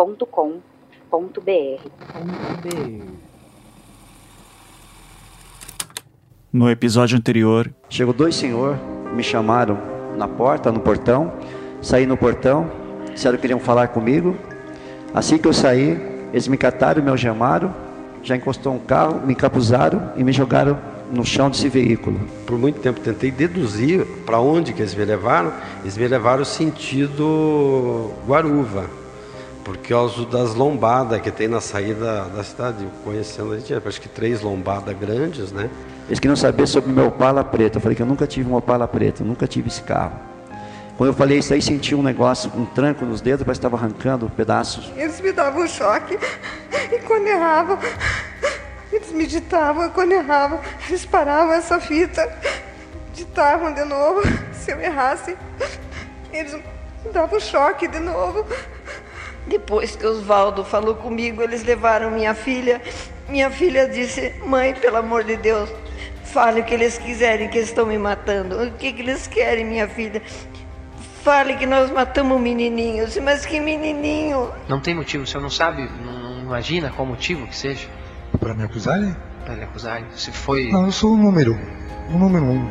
contato@projetohumanos.com.br. No episódio anterior, chegou dois senhor, me chamaram na porta, no portão, saí no portão, disseram que queriam falar comigo. Assim que eu saí, eles me cataram, me algemaram, já encostou um carro, me encapuzaram e me jogaram no chão desse veículo. Por muito tempo tentei deduzir para onde que eles me levaram. Eles me levaram sentido Guaruva, por causa das lombadas que tem na saída da cidade. Conhecendo a gente, acho que três lombadas grandes, né? Eles queriam saber sobre o meu Opala preto. Eu falei que eu nunca tive um Opala preto, nunca tive esse carro. Quando eu falei isso aí, senti um negócio, um tranco nos dedos, parece que estava arrancando pedaços. Eles me davam um choque e quando erravam, eles me ditavam, e quando erravam, eles paravam essa fita, ditavam de novo. Se eu errasse, eles me davam um choque de novo. Depois que Oswaldo falou comigo, eles levaram minha filha. Minha filha disse: Mãe, pelo amor de Deus, Fale o que eles quiserem, que estão me matando. O que, que eles querem, minha filha? Fale que nós matamos um menininho. Mas que menininho? Não tem motivo, o senhor não sabe, não imagina qual motivo que seja? Para me acusarem? Para lhe acusarem. Se foi. Não, eu sou o número. O número um.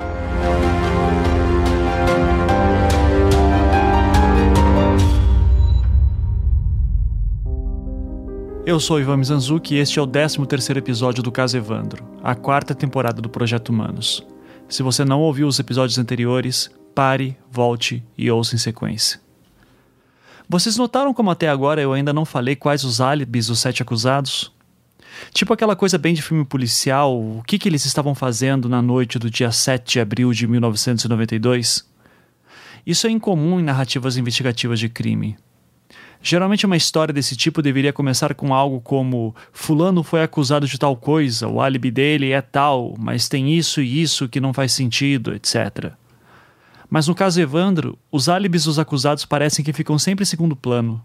Eu sou Ivan Mizanzuki e este é o 13º episódio do Caso Evandro, a quarta temporada do Projeto Humanos. Se você não ouviu os episódios anteriores, pare, volte e ouça em sequência. Vocês notaram como até agora eu ainda não falei quais os álibis dos sete acusados? Tipo aquela coisa bem de filme policial, o que, que eles estavam fazendo na noite do dia 7 de abril de 1992? Isso é incomum em narrativas investigativas de crime. Geralmente uma história desse tipo deveria começar com algo como fulano foi acusado de tal coisa, o álibi dele é tal, mas tem isso e isso que não faz sentido, etc. Mas no caso Evandro, os álibis dos acusados parecem que ficam sempre em segundo plano.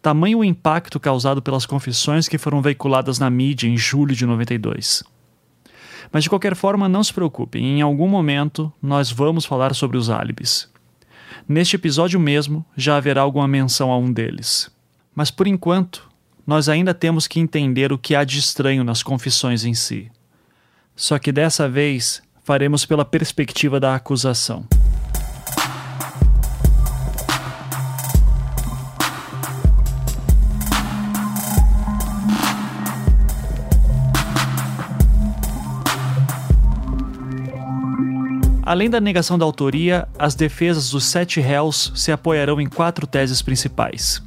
Tamanho o impacto causado pelas confissões que foram veiculadas na mídia em julho de 92. Mas de qualquer forma, não se preocupem, em algum momento nós vamos falar sobre os álibis. Neste episódio mesmo já haverá alguma menção a um deles. Mas por enquanto, nós ainda temos que entender o que há de estranho nas confissões em si. Só que dessa vez faremos pela perspectiva da acusação. Além da negação da autoria, as defesas dos sete réus se apoiarão em quatro teses principais.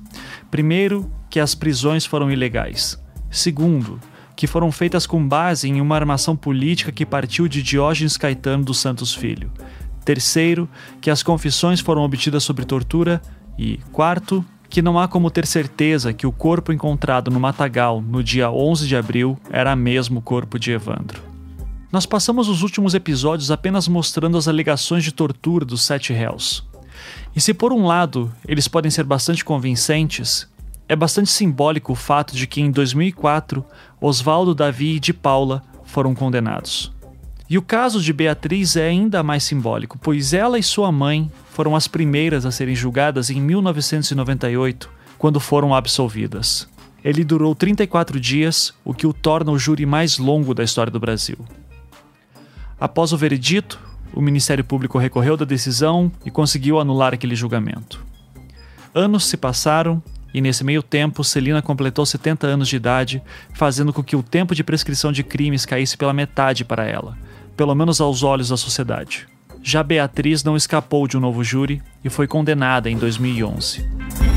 Primeiro, que as prisões foram ilegais. Segundo, que foram feitas com base em uma armação política que partiu de Diógenes Caetano dos Santos Filho. Terceiro, que as confissões foram obtidas sob tortura. E quarto, que não há como ter certeza que o corpo encontrado no matagal no dia 11 de abril era mesmo o corpo de Evandro. Nós passamos os últimos episódios apenas mostrando as alegações de tortura dos sete réus. E se por um lado eles podem ser bastante convincentes, é bastante simbólico o fato de que em 2004 Oswaldo, Davi e de Paula foram condenados. E o caso de Beatriz é ainda mais simbólico, pois ela e sua mãe foram as primeiras a serem julgadas em 1998, quando foram absolvidas. Ele durou 34 dias, o que o torna o júri mais longo da história do Brasil. Após o veredito, o Ministério Público recorreu da decisão e conseguiu anular aquele julgamento. Anos se passaram e, nesse meio tempo, Celina completou 70 anos de idade, fazendo com que o tempo de prescrição de crimes caísse pela metade para ela, pelo menos aos olhos da sociedade. Já Beatriz não escapou de um novo júri e foi condenada em 2011.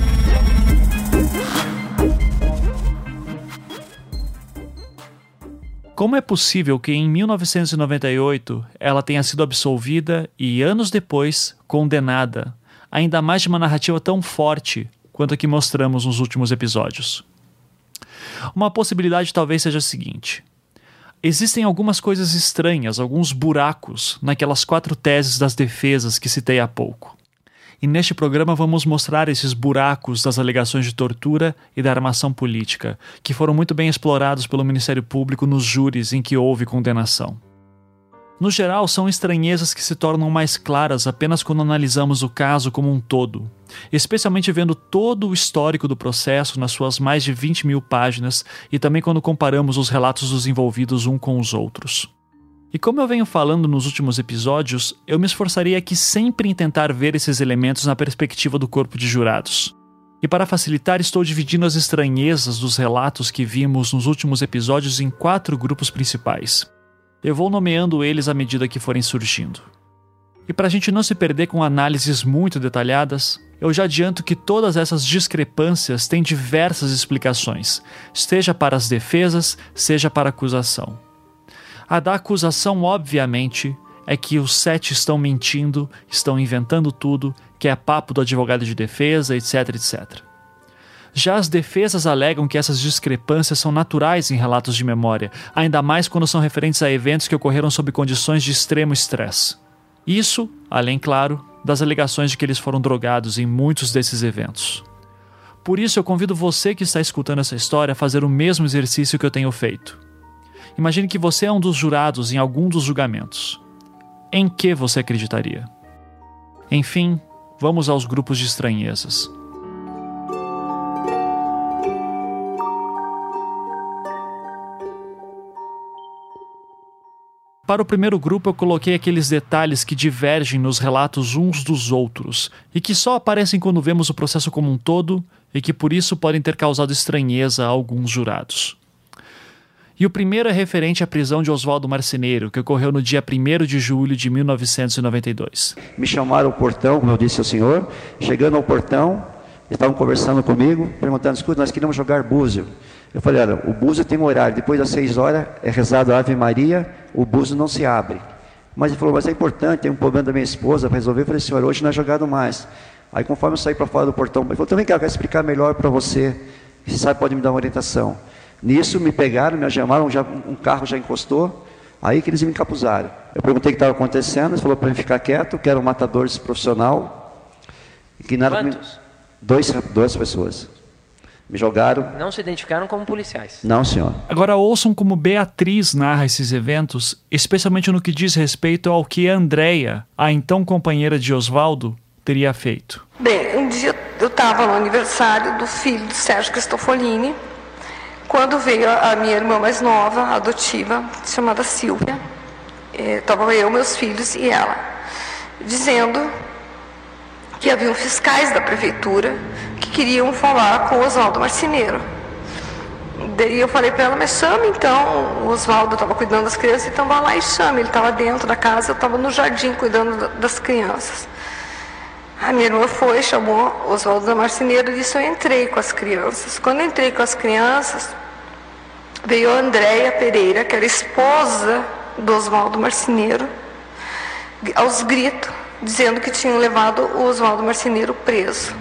Como é possível que em 1998 ela tenha sido absolvida e anos depois condenada, ainda mais de uma narrativa tão forte quanto a que mostramos nos últimos episódios. Uma possibilidade talvez seja a seguinte: existem algumas coisas estranhas, alguns buracos naquelas quatro teses das defesas que citei há pouco. E neste programa vamos mostrar esses buracos das alegações de tortura e da armação política, que foram muito bem explorados pelo Ministério Público nos júris em que houve condenação. No geral, são estranhezas que se tornam mais claras apenas quando analisamos o caso como um todo, especialmente vendo todo o histórico do processo nas suas mais de 20 mil páginas e também quando comparamos os relatos dos envolvidos um com os outros. E como eu venho falando nos últimos episódios, eu me esforçaria aqui sempre em tentar ver esses elementos na perspectiva do corpo de jurados. E para facilitar, estou dividindo as estranhezas dos relatos que vimos nos últimos episódios em quatro grupos principais. Eu vou nomeando eles à medida que forem surgindo. E para a gente não se perder com análises muito detalhadas, eu já adianto que todas essas discrepâncias têm diversas explicações, seja para as defesas, seja para a acusação. A da acusação, obviamente, é que os sete estão mentindo, estão inventando tudo, que é papo do advogado de defesa, etc, etc. Já as defesas alegam que essas discrepâncias são naturais em relatos de memória, ainda mais quando são referentes a eventos que ocorreram sob condições de extremo estresse. Isso, além, claro, das alegações de que eles foram drogados em muitos desses eventos. Por isso, eu convido você que está escutando essa história a fazer o mesmo exercício que eu tenho feito. Imagine que você é um dos jurados em algum dos julgamentos. Em que você acreditaria? Enfim, vamos aos grupos de estranhezas. Para o primeiro grupo, eu coloquei aqueles detalhes que divergem nos relatos uns dos outros e que só aparecem quando vemos o processo como um todo e que por isso podem ter causado estranheza a alguns jurados. E o primeiro é referente à prisão de Oswaldo Marceneiro, que ocorreu no dia 1 de julho de 1992. Me chamaram ao portão, como eu disse ao senhor. Chegando ao portão, estavam conversando comigo, perguntando: escuta, nós queríamos jogar búzio. Eu falei, olha, o buzo tem um horário, depois das seis horas é rezado a Ave Maria, o buzo não se abre. Mas ele falou, mas é importante, tem um problema da minha esposa para resolver. Eu falei, senhor, hoje não é jogado mais. Aí conforme eu saí para fora do portão, ele falou, também quero, quero explicar melhor para você, se sabe pode me dar uma orientação. Nisso me pegaram, me chamaram, já, um carro já encostou, aí que eles me encapuzaram. Eu perguntei o que estava acontecendo, ele falou para mim ficar quieto, que era um matador profissional. Que nada, Quantos? Dois, duas pessoas. Me jogaram. Não se identificaram como policiais. Não, senhor. Agora ouçam como Beatriz narra esses eventos, especialmente no que diz respeito ao que Andréia, a então companheira de Oswaldo, teria feito. Bem, um dia eu estava no aniversário do filho do Sérgio Cristofolini, quando veio a minha irmã mais nova, adotiva, chamada Silvia. Estava eu, meus filhos e ela, dizendo que haviam fiscais da prefeitura que queriam falar com o Oswaldo Marceneiro. Daí eu falei para ela, mas chame então, o Oswaldo estava cuidando das crianças, então vá lá e chame. Ele estava dentro da casa, eu estava no jardim cuidando das crianças. A minha irmã foi, chamou Oswaldo da Marceneiro e disse, eu entrei com as crianças. Quando entrei com as crianças, veio a Andréia Pereira, que era esposa do Oswaldo Marceneiro, aos gritos, dizendo que tinham levado o Oswaldo Marceneiro preso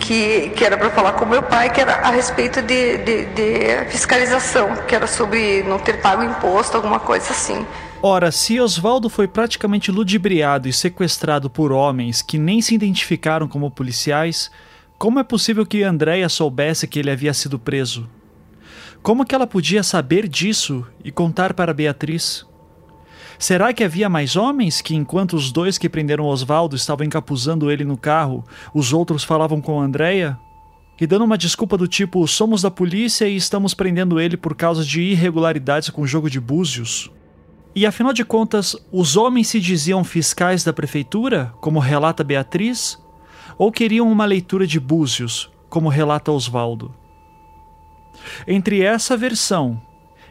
que, que era para falar com meu pai, que era a respeito de, de, de fiscalização, que era sobre não ter pago imposto, alguma coisa assim. Ora, se Oswaldo foi praticamente ludibriado e sequestrado por homens que nem se identificaram como policiais, como é possível que Andréia soubesse que ele havia sido preso? Como que ela podia saber disso e contar para Beatriz? Será que havia mais homens que, enquanto os dois que prenderam Oswaldo estavam encapuzando ele no carro, os outros falavam com Andréia? E dando uma desculpa do tipo: somos da polícia e estamos prendendo ele por causa de irregularidades com o jogo de búzios? E afinal de contas, os homens se diziam fiscais da prefeitura, como relata Beatriz? Ou queriam uma leitura de búzios, como relata Oswaldo? Entre essa versão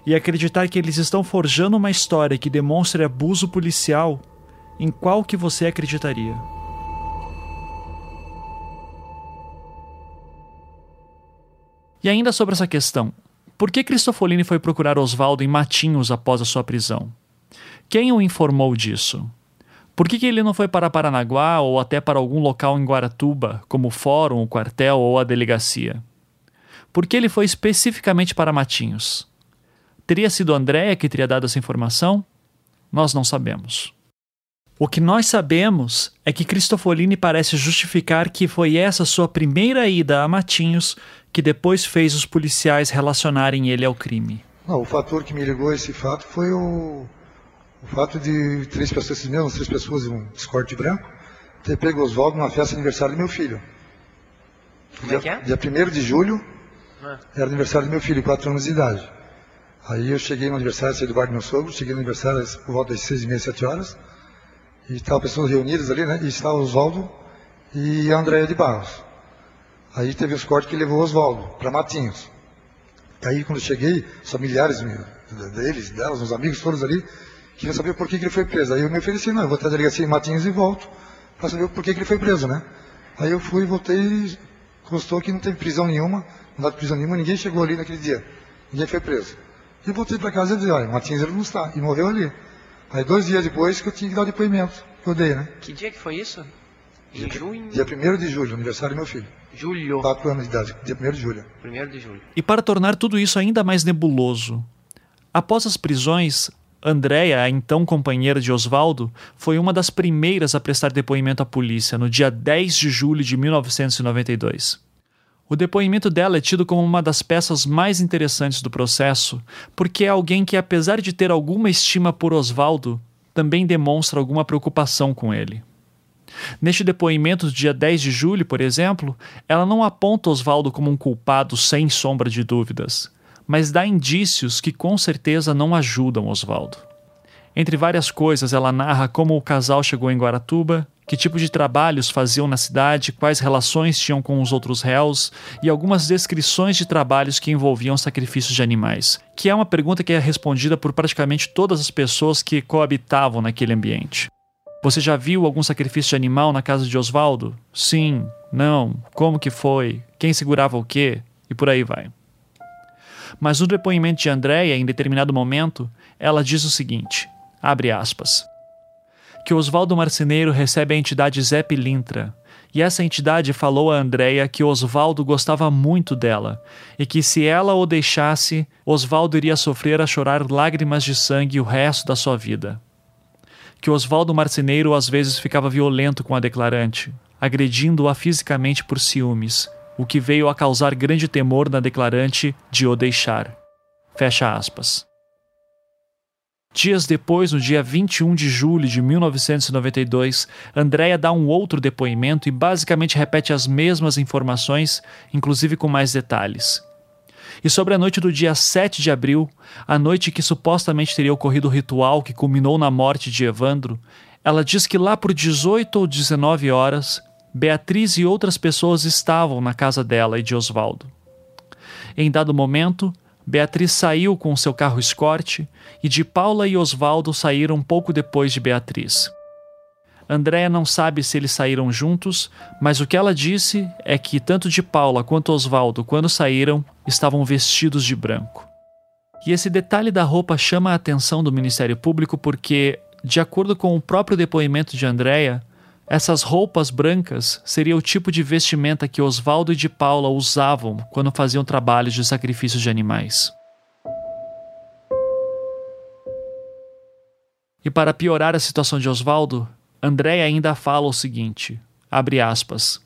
e acreditar que eles estão forjando uma história que demonstre abuso policial, em qual que você acreditaria? E ainda sobre essa questão, por que Cristofolini foi procurar Oswaldo em Matinhos após a sua prisão? Quem o informou disso? Por que, que ele não foi para Paranaguá ou até para algum local em Guaratuba, como o fórum, o quartel ou a delegacia? Por que ele foi especificamente para Matinhos? Teria sido Andréia que teria dado essa informação? Nós não sabemos. O que nós sabemos é que Cristofolini parece justificar que foi essa sua primeira ida a Matinhos que depois fez os policiais relacionarem ele ao crime. Não, o fator que me ligou a esse fato foi o, o fato de três pessoas, mesmos três pessoas em um escorte branco, ter pego Oswaldo numa festa de aniversário do meu filho. Como é que é? Dia 1 de julho, Ah. era aniversário do meu filho, 4 anos de idade. Aí eu cheguei no aniversário, saí do bar do meu sogro, cheguei no aniversário por volta das 6 e meia, 7 horas, e estavam pessoas reunidas ali, né? E estava Oswaldo e a Andréia de Barros. Aí teve os cortes que levou o Oswaldo para Matinhos. Aí quando eu cheguei, os familiares deles, delas, os amigos todos ali, queriam saber por que, que ele foi preso. Aí eu me ofereci, não, eu vou até a delegacia em Matinhos e volto para saber por que, que ele foi preso, né? Aí eu fui, voltei e constou que não teve prisão nenhuma, não dá prisão nenhuma, ninguém chegou ali naquele dia. Ninguém foi preso. E voltei para casa e disse, olha, Matinhos ele não está, e morreu ali. Aí dois dias depois que eu tinha que dar o depoimento, que eu dei, né? Que dia que foi isso? Em junho? Dia 1 de julho, aniversário do meu filho. Julho. 4 anos de idade, dia 1 de julho. 1 de julho. E para tornar tudo isso ainda mais nebuloso, após as prisões, Andréia, a então companheira de Oswaldo, foi uma das primeiras a prestar depoimento à polícia no dia 10 de julho de 1992. O depoimento dela é tido como uma das peças mais interessantes do processo, porque é alguém que, apesar de ter alguma estima por Oswaldo, também demonstra alguma preocupação com ele. Neste depoimento do dia 10 de julho, por exemplo, ela não aponta Oswaldo como um culpado sem sombra de dúvidas, mas dá indícios que com certeza não ajudam Oswaldo. Entre várias coisas, ela narra como o casal chegou em Guaratuba, que tipo de trabalhos faziam na cidade, quais relações tinham com os outros réus e algumas descrições de trabalhos que envolviam sacrifícios de animais, que é uma pergunta que é respondida por praticamente todas as pessoas que coabitavam naquele ambiente. Você já viu algum sacrifício de animal na casa de Oswaldo? Sim, não, como que foi, quem segurava o quê e por aí vai. Mas no depoimento de Andréia, em determinado momento, ela diz o seguinte: abre aspas. Que Oswaldo Marceneiro recebe a entidade Zé Pilintra, e essa entidade falou a Andréia que Oswaldo gostava muito dela, e que se ela o deixasse, Oswaldo iria sofrer a chorar lágrimas de sangue o resto da sua vida. Que Oswaldo Marceneiro às vezes ficava violento com a declarante, agredindo-a fisicamente por ciúmes, o que veio a causar grande temor na declarante de o deixar. Fecha aspas. Dias depois, no dia 21 de julho de 1992, Andréia dá um outro depoimento e basicamente repete as mesmas informações, inclusive com mais detalhes. E sobre a noite do dia 7 de abril, a noite que supostamente teria ocorrido o ritual que culminou na morte de Evandro, ela diz que lá por 18 ou 19 horas, Beatriz e outras pessoas estavam na casa dela e de Oswaldo. Em dado momento, Beatriz saiu com seu carro escorte e de Paula e Oswaldo saíram pouco depois de Beatriz. Andréia não sabe se eles saíram juntos, mas o que ela disse é que tanto de Paula quanto Oswaldo, quando saíram, estavam vestidos de branco. E esse detalhe da roupa chama a atenção do Ministério Público porque, de acordo com o próprio depoimento de Andréia, essas roupas brancas seria o tipo de vestimenta que Oswaldo e de Paula usavam quando faziam trabalhos de sacrifício de animais. E para piorar a situação de Oswaldo, André ainda fala o seguinte: abre aspas,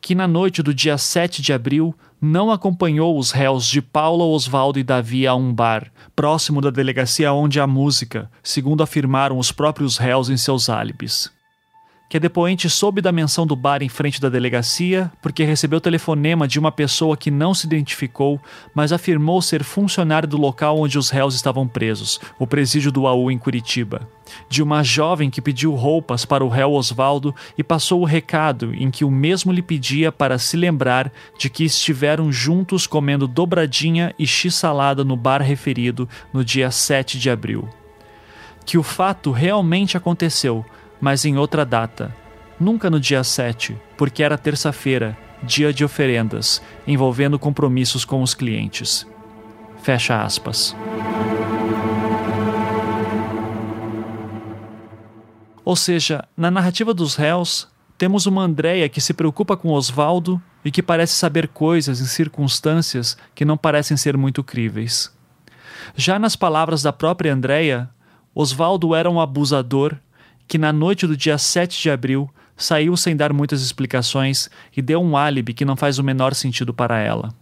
que na noite do dia 7 de abril não acompanhou os réus de Paula, Oswaldo e Davi a um bar, próximo da delegacia onde há música, segundo afirmaram os próprios réus em seus álibis que a depoente soube da menção do bar em frente da delegacia porque recebeu telefonema de uma pessoa que não se identificou, mas afirmou ser funcionário do local onde os réus estavam presos, o presídio do AU em Curitiba. De uma jovem que pediu roupas para o réu Oswaldo e passou o recado em que o mesmo lhe pedia para se lembrar de que estiveram juntos comendo dobradinha e x-salada no bar referido no dia 7 de abril. Que o fato realmente aconteceu, mas em outra data. Nunca no dia 7, porque era terça-feira, dia de oferendas, envolvendo compromissos com os clientes. Fecha aspas. Ou seja, na narrativa dos réus, temos uma Andréia que se preocupa com Osvaldo e que parece saber coisas em circunstâncias que não parecem ser muito críveis. Já nas palavras da própria Andréia, Osvaldo era um abusador que na noite do dia 7 de abril saiu sem dar muitas explicações e deu um álibi que não faz o menor sentido para ela.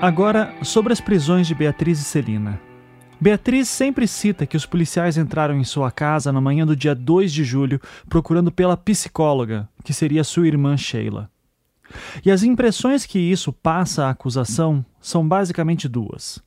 Agora, sobre as prisões de Beatriz e Celina. Beatriz sempre cita que os policiais entraram em sua casa na manhã do dia 2 de julho procurando pela psicóloga, que seria sua irmã Sheila. E as impressões que isso passa à acusação são basicamente duas.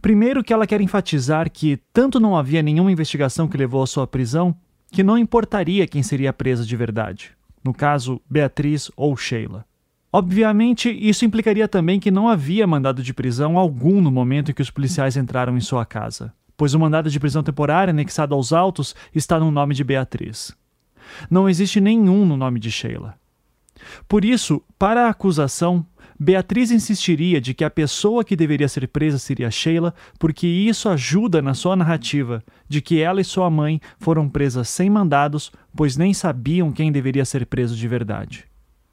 Primeiro, que ela quer enfatizar que tanto não havia nenhuma investigação que levou à sua prisão, que não importaria quem seria presa de verdade. No caso, Beatriz ou Sheila. Obviamente, isso implicaria também que não havia mandado de prisão algum no momento em que os policiais entraram em sua casa, pois o mandado de prisão temporária anexado aos autos está no nome de Beatriz. Não existe nenhum no nome de Sheila. Por isso, para a acusação, Beatriz insistiria de que a pessoa que deveria ser presa seria Sheila, porque isso ajuda na sua narrativa de que ela e sua mãe foram presas sem mandados, pois nem sabiam quem deveria ser preso de verdade.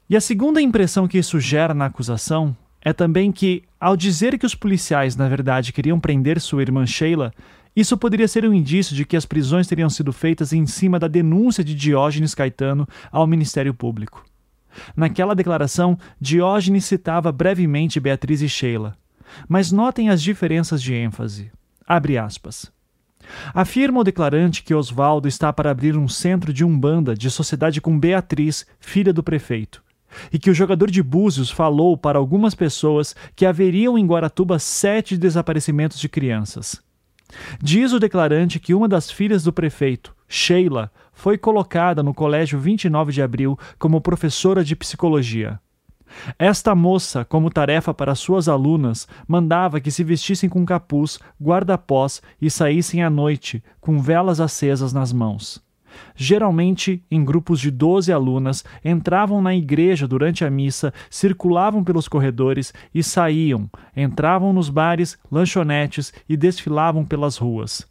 E a segunda impressão que isso gera na acusação é também que, ao dizer que os policiais na verdade queriam prender sua irmã Sheila, isso poderia ser um indício de que as prisões teriam sido feitas em cima da denúncia de Diógenes Caetano ao Ministério Público. Naquela declaração, Diógenes citava brevemente Beatriz e Sheila. Mas notem as diferenças de ênfase. Abre aspas. Afirma o declarante que Oswaldo está para abrir um centro de umbanda de sociedade com Beatriz, filha do prefeito e que o jogador de Búzios falou para algumas pessoas que haveriam em Guaratuba sete desaparecimentos de crianças. Diz o declarante que uma das filhas do prefeito, Sheila, foi colocada no colégio 29 de abril como professora de psicologia. Esta moça, como tarefa para suas alunas, mandava que se vestissem com capuz, guarda-pós e saíssem à noite, com velas acesas nas mãos geralmente em grupos de 12 alunas, entravam na igreja durante a missa, circulavam pelos corredores e saíam, entravam nos bares, lanchonetes e desfilavam pelas ruas.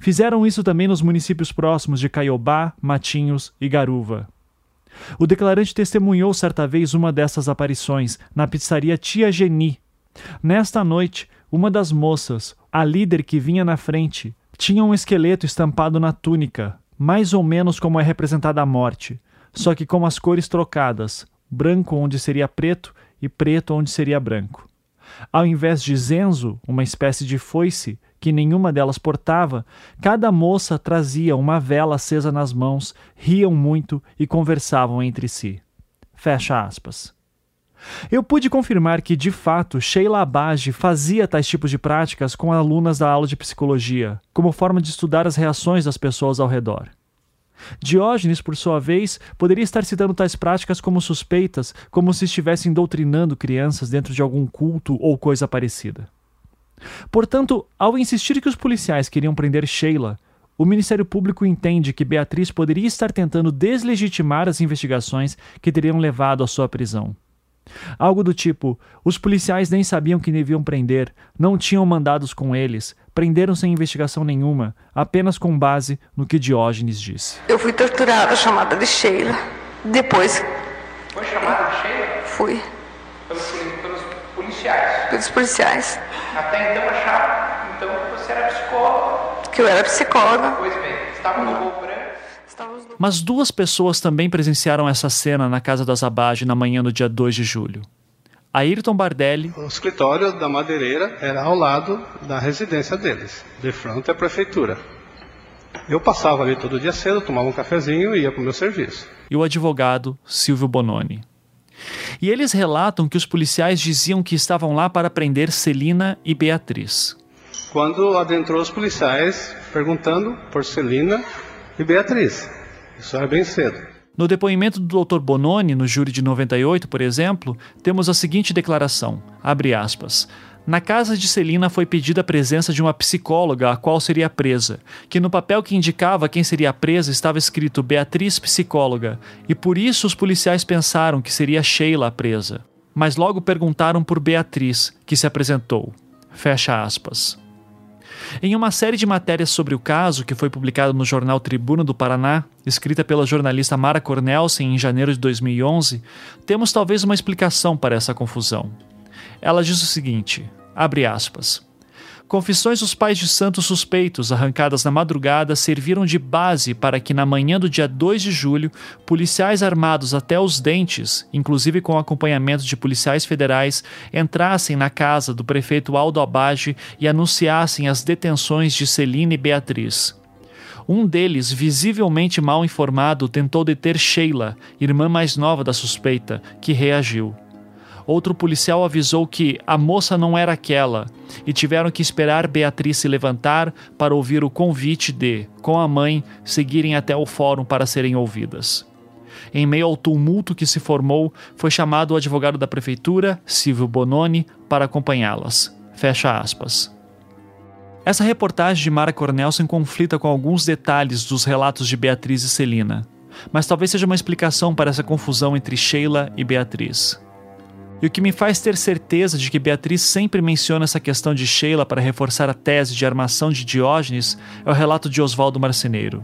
Fizeram isso também nos municípios próximos de Caiobá, Matinhos e Garuva. O declarante testemunhou certa vez uma dessas aparições, na pizzaria Tia Geni. Nesta noite, uma das moças, a líder que vinha na frente, tinha um esqueleto estampado na túnica, mais ou menos como é representada a morte, só que com as cores trocadas, branco onde seria preto e preto onde seria branco. Ao invés de zenzo, uma espécie de foice, que nenhuma delas portava, cada moça trazia uma vela acesa nas mãos, riam muito e conversavam entre si. Fecha aspas. Eu pude confirmar que, de fato, Sheila Abage fazia tais tipos de práticas com alunas da aula de psicologia, como forma de estudar as reações das pessoas ao redor. Diógenes, por sua vez, poderia estar citando tais práticas como suspeitas, como se estivessem doutrinando crianças dentro de algum culto ou coisa parecida. Portanto, ao insistir que os policiais queriam prender Sheila, o Ministério Público entende que Beatriz poderia estar tentando deslegitimar as investigações que teriam levado à sua prisão. Algo do tipo: os policiais nem sabiam que deviam prender, não tinham mandados com eles, prenderam sem investigação nenhuma, apenas com base no que Diógenes disse. Eu fui torturada, chamada de Sheila. Depois. Foi chamada de Sheila? Fui. Pelos, pelos policiais? Pelos policiais. Até então achavam então, que você era psicóloga. Que eu era psicóloga. Pois bem, estava no. Mas duas pessoas também presenciaram essa cena na casa da Zabage na manhã do dia 2 de julho. Ayrton Bardelli. O escritório da madeireira era ao lado da residência deles, de frente à prefeitura. Eu passava ali todo dia cedo, tomava um cafezinho e ia para o meu serviço. E o advogado Silvio Bononi. E eles relatam que os policiais diziam que estavam lá para prender Celina e Beatriz. Quando adentrou os policiais perguntando por Celina e Beatriz. Isso era bem cedo. No depoimento do Dr. Bononi, no júri de 98, por exemplo, temos a seguinte declaração: abre aspas. Na casa de Celina foi pedida a presença de uma psicóloga a qual seria presa, que no papel que indicava quem seria presa estava escrito Beatriz Psicóloga, e por isso os policiais pensaram que seria Sheila a presa. Mas logo perguntaram por Beatriz, que se apresentou. Fecha aspas. Em uma série de matérias sobre o caso, que foi publicada no jornal Tribuna do Paraná, escrita pela jornalista Mara Cornelsen em janeiro de 2011, temos talvez uma explicação para essa confusão. Ela diz o seguinte: abre aspas. Confissões dos pais de santos suspeitos, arrancadas na madrugada, serviram de base para que, na manhã do dia 2 de julho, policiais armados até os dentes, inclusive com acompanhamento de policiais federais, entrassem na casa do prefeito Aldo Abage e anunciassem as detenções de Celina e Beatriz. Um deles, visivelmente mal informado, tentou deter Sheila, irmã mais nova da suspeita, que reagiu outro policial avisou que a moça não era aquela e tiveram que esperar Beatriz se levantar para ouvir o convite de, com a mãe, seguirem até o fórum para serem ouvidas. Em meio ao tumulto que se formou, foi chamado o advogado da prefeitura, Silvio Bononi, para acompanhá-las. Fecha aspas. Essa reportagem de Mara Cornelson conflita com alguns detalhes dos relatos de Beatriz e Celina, mas talvez seja uma explicação para essa confusão entre Sheila e Beatriz. E o que me faz ter certeza de que Beatriz sempre menciona essa questão de Sheila para reforçar a tese de armação de Diógenes é o relato de Oswaldo Marceneiro.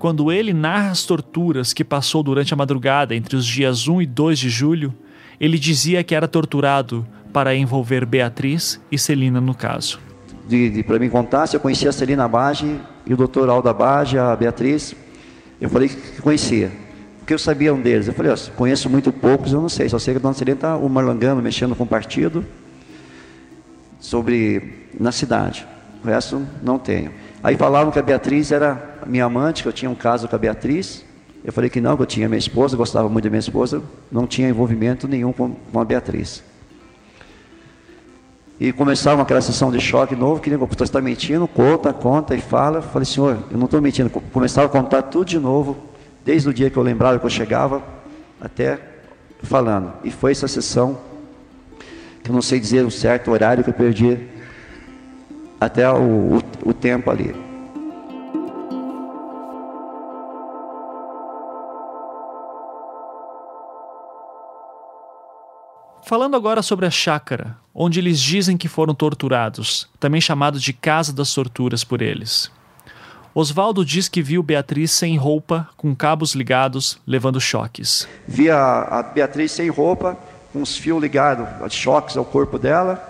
Quando ele narra as torturas que passou durante a madrugada entre os dias 1 e 2 de julho, ele dizia que era torturado para envolver Beatriz e Celina no caso. De, de para mim contar, se eu conhecia a Celina Bage e o doutor Alda Bage, a Beatriz, eu falei que conhecia que eu sabia um deles? Eu falei, conheço muito poucos, eu não sei, só sei que a dona Celina está o marlangando, mexendo com o partido sobre na cidade. O resto não tenho. Aí falavam que a Beatriz era minha amante, que eu tinha um caso com a Beatriz. Eu falei que não, que eu tinha minha esposa, gostava muito da minha esposa, não tinha envolvimento nenhum com, com a Beatriz. E começava aquela sessão de choque novo, que você está mentindo, conta, conta e fala. Eu falei, senhor, eu não estou mentindo. Começava a contar tudo de novo, desde o dia que eu lembrava que eu chegava até falando. E foi essa sessão que eu não sei dizer o certo horário que eu perdi até o, o, o tempo ali. Falando agora sobre a chácara, onde eles dizem que foram torturados, também chamado de Casa das Torturas por eles. Oswaldo diz que viu Beatriz sem roupa, com cabos ligados, levando choques. Via a Beatriz sem roupa, com os fios ligados, choques ao corpo dela,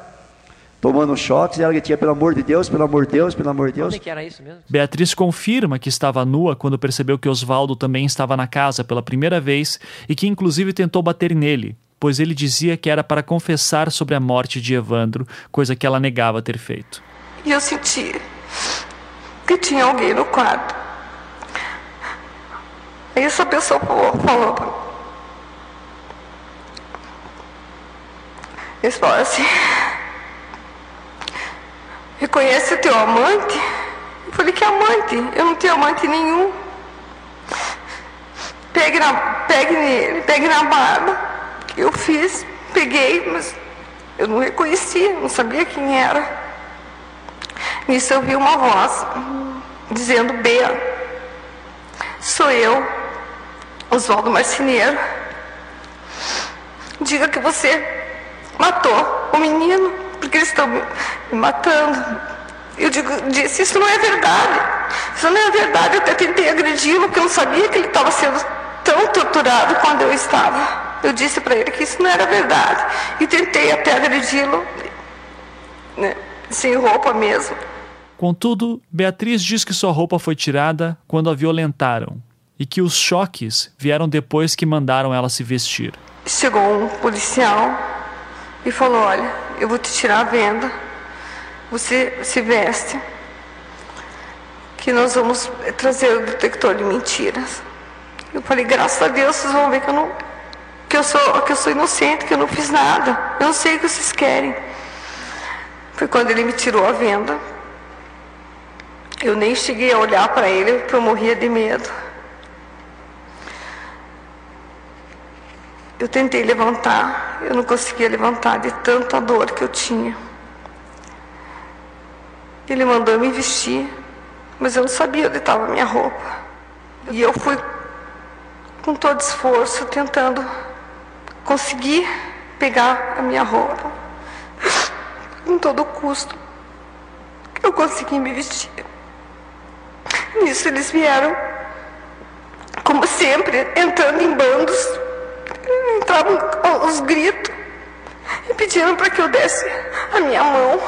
tomando choques, e ela tinha, pelo amor de Deus, pelo amor de Deus, pelo amor de Deus. Onde que era isso mesmo? Beatriz confirma que estava nua quando percebeu que Oswaldo também estava na casa pela primeira vez e que inclusive tentou bater nele, pois ele dizia que era para confessar sobre a morte de Evandro, coisa que ela negava ter feito. E eu senti que tinha alguém no quarto. Aí essa pessoa falou, falou Eles falaram assim, reconhece teu amante? Eu falei, que amante? Eu não tenho amante nenhum. Pegue, na, pegue nele, pegue na barba. Eu fiz, peguei, mas eu não reconhecia, não sabia quem era. Nisso eu vi uma voz dizendo: Bea, sou eu, Oswaldo Marceneiro. Diga que você matou o menino, porque eles estão me matando. Eu digo, disse: Isso não é verdade. Isso não é verdade. Eu até tentei agredi-lo, porque eu não sabia que ele estava sendo tão torturado quando eu estava. Eu disse para ele que isso não era verdade. E tentei até agredi-lo, né, sem roupa mesmo. Contudo, Beatriz diz que sua roupa foi tirada quando a violentaram e que os choques vieram depois que mandaram ela se vestir. Chegou um policial e falou: Olha, eu vou te tirar a venda, você se veste, que nós vamos trazer o detector de mentiras. Eu falei: Graças a Deus, vocês vão ver que eu não. Que eu, sou, que eu sou inocente, que eu não fiz nada. Eu não sei o que vocês querem. Foi quando ele me tirou a venda eu nem cheguei a olhar para ele porque eu morria de medo. Eu tentei levantar, eu não conseguia levantar de tanta dor que eu tinha. Ele mandou me vestir, mas eu não sabia onde estava a minha roupa. E eu fui com todo esforço tentando conseguir pegar a minha roupa. Com todo custo. Eu consegui me vestir. Nisso eles vieram, como sempre, entrando em bandos. Entravam aos gritos e pediram para que eu desse a minha mão,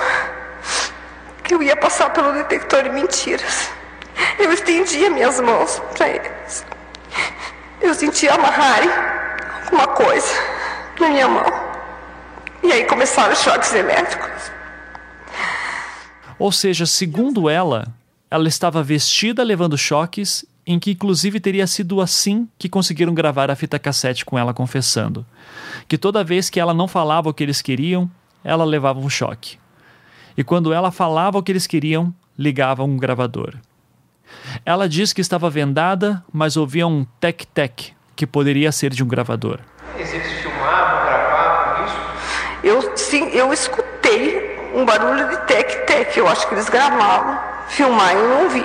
que eu ia passar pelo detector de mentiras. Eu estendia minhas mãos para eles. Eu sentia amarrarem alguma coisa na minha mão. E aí começaram os choques elétricos. Ou seja, segundo ela, ela estava vestida levando choques, em que inclusive teria sido assim que conseguiram gravar a fita cassete com ela confessando. Que toda vez que ela não falava o que eles queriam, ela levava um choque. E quando ela falava o que eles queriam, ligava um gravador. Ela diz que estava vendada, mas ouvia um tec-tec, que poderia ser de um gravador. Isso? Eu, sim, eu escutei um barulho de tec-tec. Eu acho que eles gravavam. Filmar eu não vi.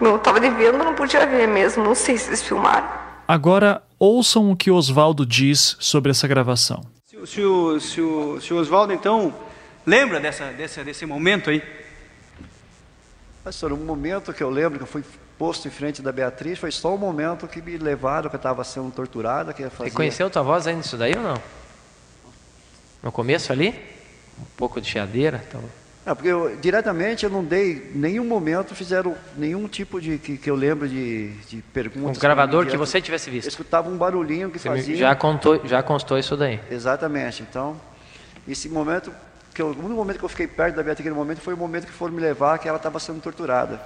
Eu estava devendo, não podia ver mesmo. Não sei se eles filmaram. Agora, ouçam o que Oswaldo diz sobre essa gravação. Se, se, o, se, o, se o Oswaldo, então, lembra dessa, dessa, desse momento aí? Pastor, um momento que eu lembro que eu fui posto em frente da Beatriz foi só o momento que me levaram, que eu estava sendo torturada. Que fazia... Reconheceu tua voz ainda nisso daí ou não? No começo ali? Um pouco de chiadeira? Então... É, porque eu, diretamente eu não dei, nenhum momento fizeram nenhum tipo de, que, que eu lembro de, de perguntas. Um gravador que você tivesse visto? Eu escutava um barulhinho que você fazia. Já, contou, já constou isso daí? Exatamente, então, esse momento que eu, o único momento que eu fiquei perto da Beatriz naquele momento foi o momento que foram me levar, que ela estava sendo torturada,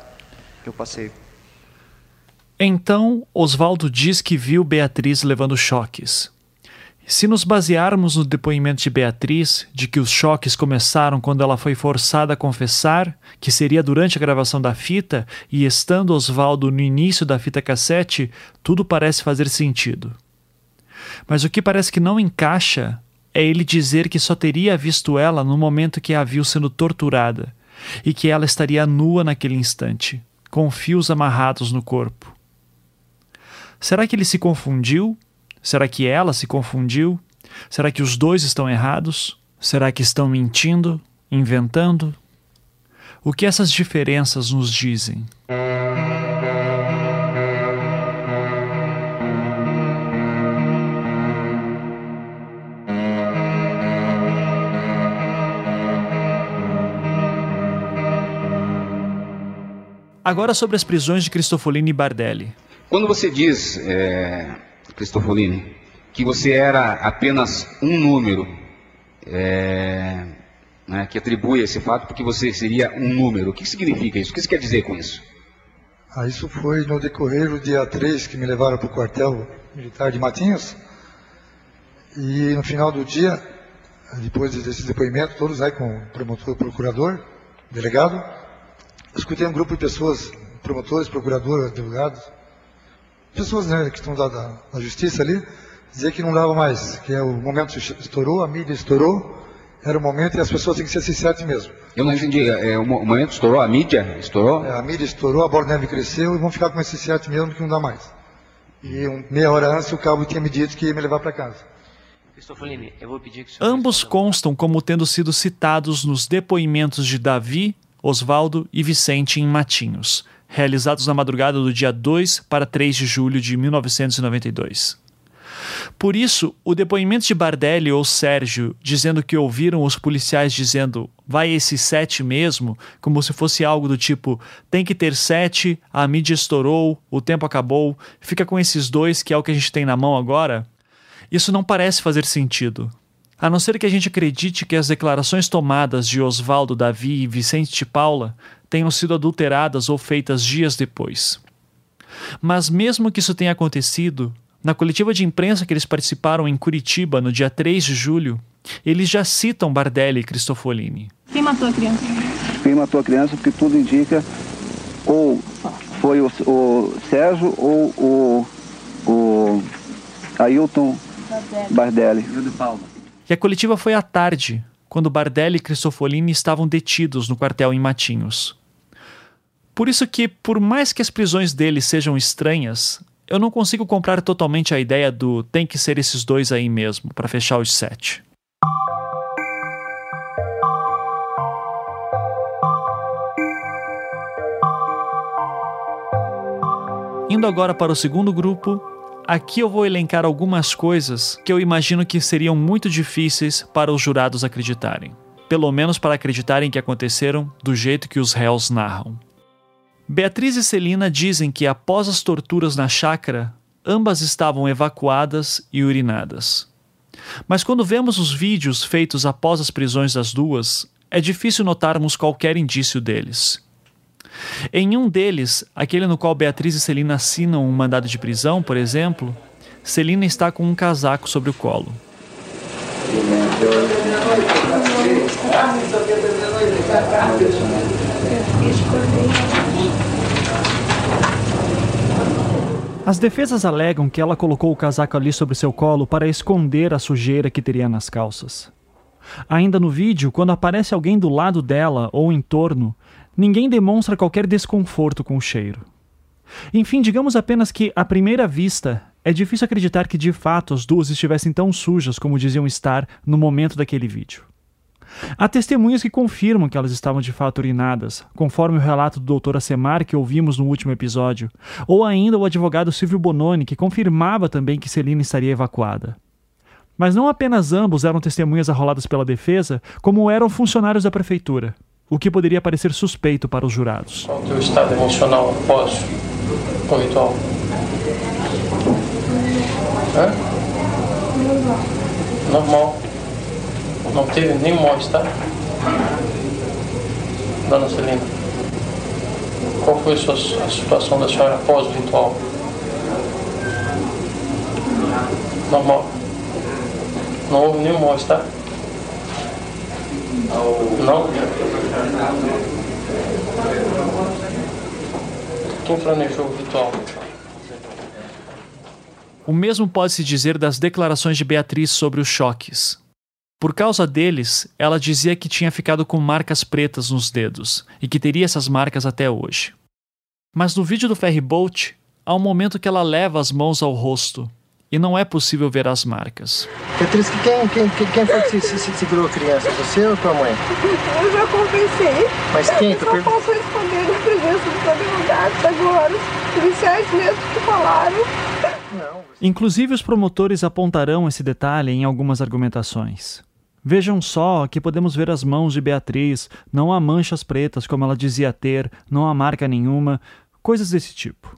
que eu passei. Então, Oswaldo diz que viu Beatriz levando choques. Se nos basearmos no depoimento de Beatriz, de que os choques começaram quando ela foi forçada a confessar, que seria durante a gravação da fita, e estando Oswaldo no início da fita cassete, tudo parece fazer sentido. Mas o que parece que não encaixa é ele dizer que só teria visto ela no momento que a viu sendo torturada e que ela estaria nua naquele instante, com fios amarrados no corpo. Será que ele se confundiu? Será que ela se confundiu? Será que os dois estão errados? Será que estão mentindo, inventando? O que essas diferenças nos dizem? Agora sobre as prisões de Cristofolini e Bardelli. Quando você diz, é, Cristofolini, que você era apenas um número, é, né, que atribui esse fato porque você seria um número, o que significa isso? O que você quer dizer com isso? Ah, isso foi no decorrer do dia 3 que me levaram para o quartel militar de Matinhos. E no final do dia, depois desse depoimento, todos aí com o promotor, procurador, delegado, escutei um grupo de pessoas, promotores, procuradores, advogados, pessoas né, que estão da, da, da, justiça ali, dizer que não dava mais, que é, o momento estourou, a mídia estourou, era o momento e as pessoas têm que ser sinceras mesmo. Eu não entendi, é, o momento estourou, a mídia estourou? É, a mídia estourou, a bola neve cresceu e vão ficar com esse certo mesmo que não dá mais. E um, meia hora antes o cabo tinha me dito que ia me levar para casa. Ambos constam como tendo sido citados nos depoimentos de Davi Oswaldo e Vicente em Matinhos, realizados na madrugada do dia 2 para 3 de julho de 1992. Por isso, o depoimento de Bardelli ou Sérgio dizendo que ouviram os policiais dizendo vai esse sete mesmo, como se fosse algo do tipo tem que ter sete, a mídia estourou, o tempo acabou, fica com esses dois que é o que a gente tem na mão agora, isso não parece fazer sentido. A não ser que a gente acredite que as declarações tomadas de Oswaldo, Davi e Vicente de Paula tenham sido adulteradas ou feitas dias depois. Mas mesmo que isso tenha acontecido, na coletiva de imprensa que eles participaram em Curitiba no dia 3 de julho, eles já citam Bardelli e Cristofolini. Quem matou a criança? Quem matou a criança, porque tudo indica ou foi o, o Sérgio ou o, o Ailton Bardelli. Bardelli. E a coletiva foi à tarde, quando Bardelli e Cristofolini estavam detidos no quartel em Matinhos. Por isso que, por mais que as prisões deles sejam estranhas, eu não consigo comprar totalmente a ideia do tem que ser esses dois aí mesmo para fechar os sete. Indo agora para o segundo grupo, aqui eu vou elencar algumas coisas que eu imagino que seriam muito difíceis para os jurados acreditarem. Pelo menos para acreditarem que aconteceram do jeito que os réus narram. Beatriz e Celina dizem que após as torturas na chácara, ambas estavam evacuadas e urinadas. Mas quando vemos os vídeos feitos após as prisões das duas, é difícil notarmos qualquer indício deles. Em um deles, aquele no qual Beatriz e Celina assinam um mandado de prisão, por exemplo, Celina está com um casaco sobre o colo. As defesas alegam que ela colocou o casaco ali sobre seu colo para esconder a sujeira que teria nas calças. Ainda no vídeo, quando aparece alguém do lado dela ou em torno, ninguém demonstra qualquer desconforto com o cheiro. Enfim, digamos apenas que, à primeira vista, é difícil acreditar que de fato as duas estivessem tão sujas como diziam estar no momento daquele vídeo. Há testemunhas que confirmam que elas estavam de fato urinadas, conforme o relato do Dr. Acemar que ouvimos no último episódio, ou ainda o advogado Silvio Bononi, que confirmava também que Celina estaria evacuada. Mas não apenas ambos eram testemunhas arroladas pela defesa, como eram funcionários da prefeitura, o que poderia parecer suspeito para os jurados. Qual é o teu estado emocional após o ritual? Hã? Normal. Não teve nenhum mal-estar? Dona Celina, qual foi a, sua, a situação da senhora após o ritual? Normal. Não houve nenhum mal-estar? Não? Quem planejou o ritual? O mesmo pode-se dizer das declarações de Beatriz sobre os choques. Por causa deles, ela dizia que tinha ficado com marcas pretas nos dedos e que teria essas marcas até hoje. Mas no vídeo do ferryboat, há um momento que ela leva as mãos ao rosto e não é possível ver as marcas. Beatriz, quem, quem, quem, quem foi que se, se, segurou a criança? Você ou tua mãe? Eu já confessei. Mas quem? Eu não posso responder na presença dos advogados agora. Os policiais mesmo que falaram. Não. Inclusive, os promotores apontarão esse detalhe em algumas argumentações. Vejam só que podemos ver as mãos de Beatriz, não há manchas pretas como ela dizia ter, não há marca nenhuma, coisas desse tipo.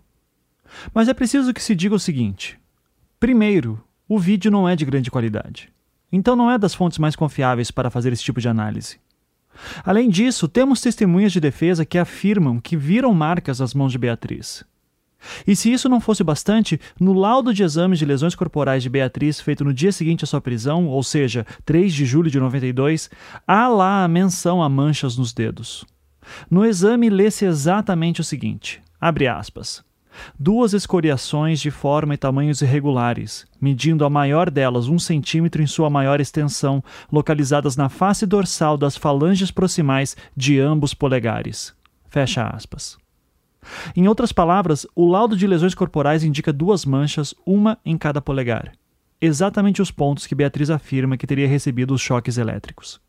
Mas é preciso que se diga o seguinte: Primeiro, o vídeo não é de grande qualidade. Então não é das fontes mais confiáveis para fazer esse tipo de análise. Além disso, temos testemunhas de defesa que afirmam que viram marcas nas mãos de Beatriz. E se isso não fosse bastante, no laudo de exames de lesões corporais de Beatriz feito no dia seguinte à sua prisão, ou seja, 3 de julho de 92, há lá a menção a manchas nos dedos. No exame lê-se exatamente o seguinte: abre aspas. Duas escoriações de forma e tamanhos irregulares, medindo a maior delas um centímetro em sua maior extensão, localizadas na face dorsal das falanges proximais de ambos polegares. Fecha aspas. Em outras palavras, o laudo de lesões corporais indica duas manchas, uma em cada polegar. Exatamente os pontos que Beatriz afirma que teria recebido os choques elétricos.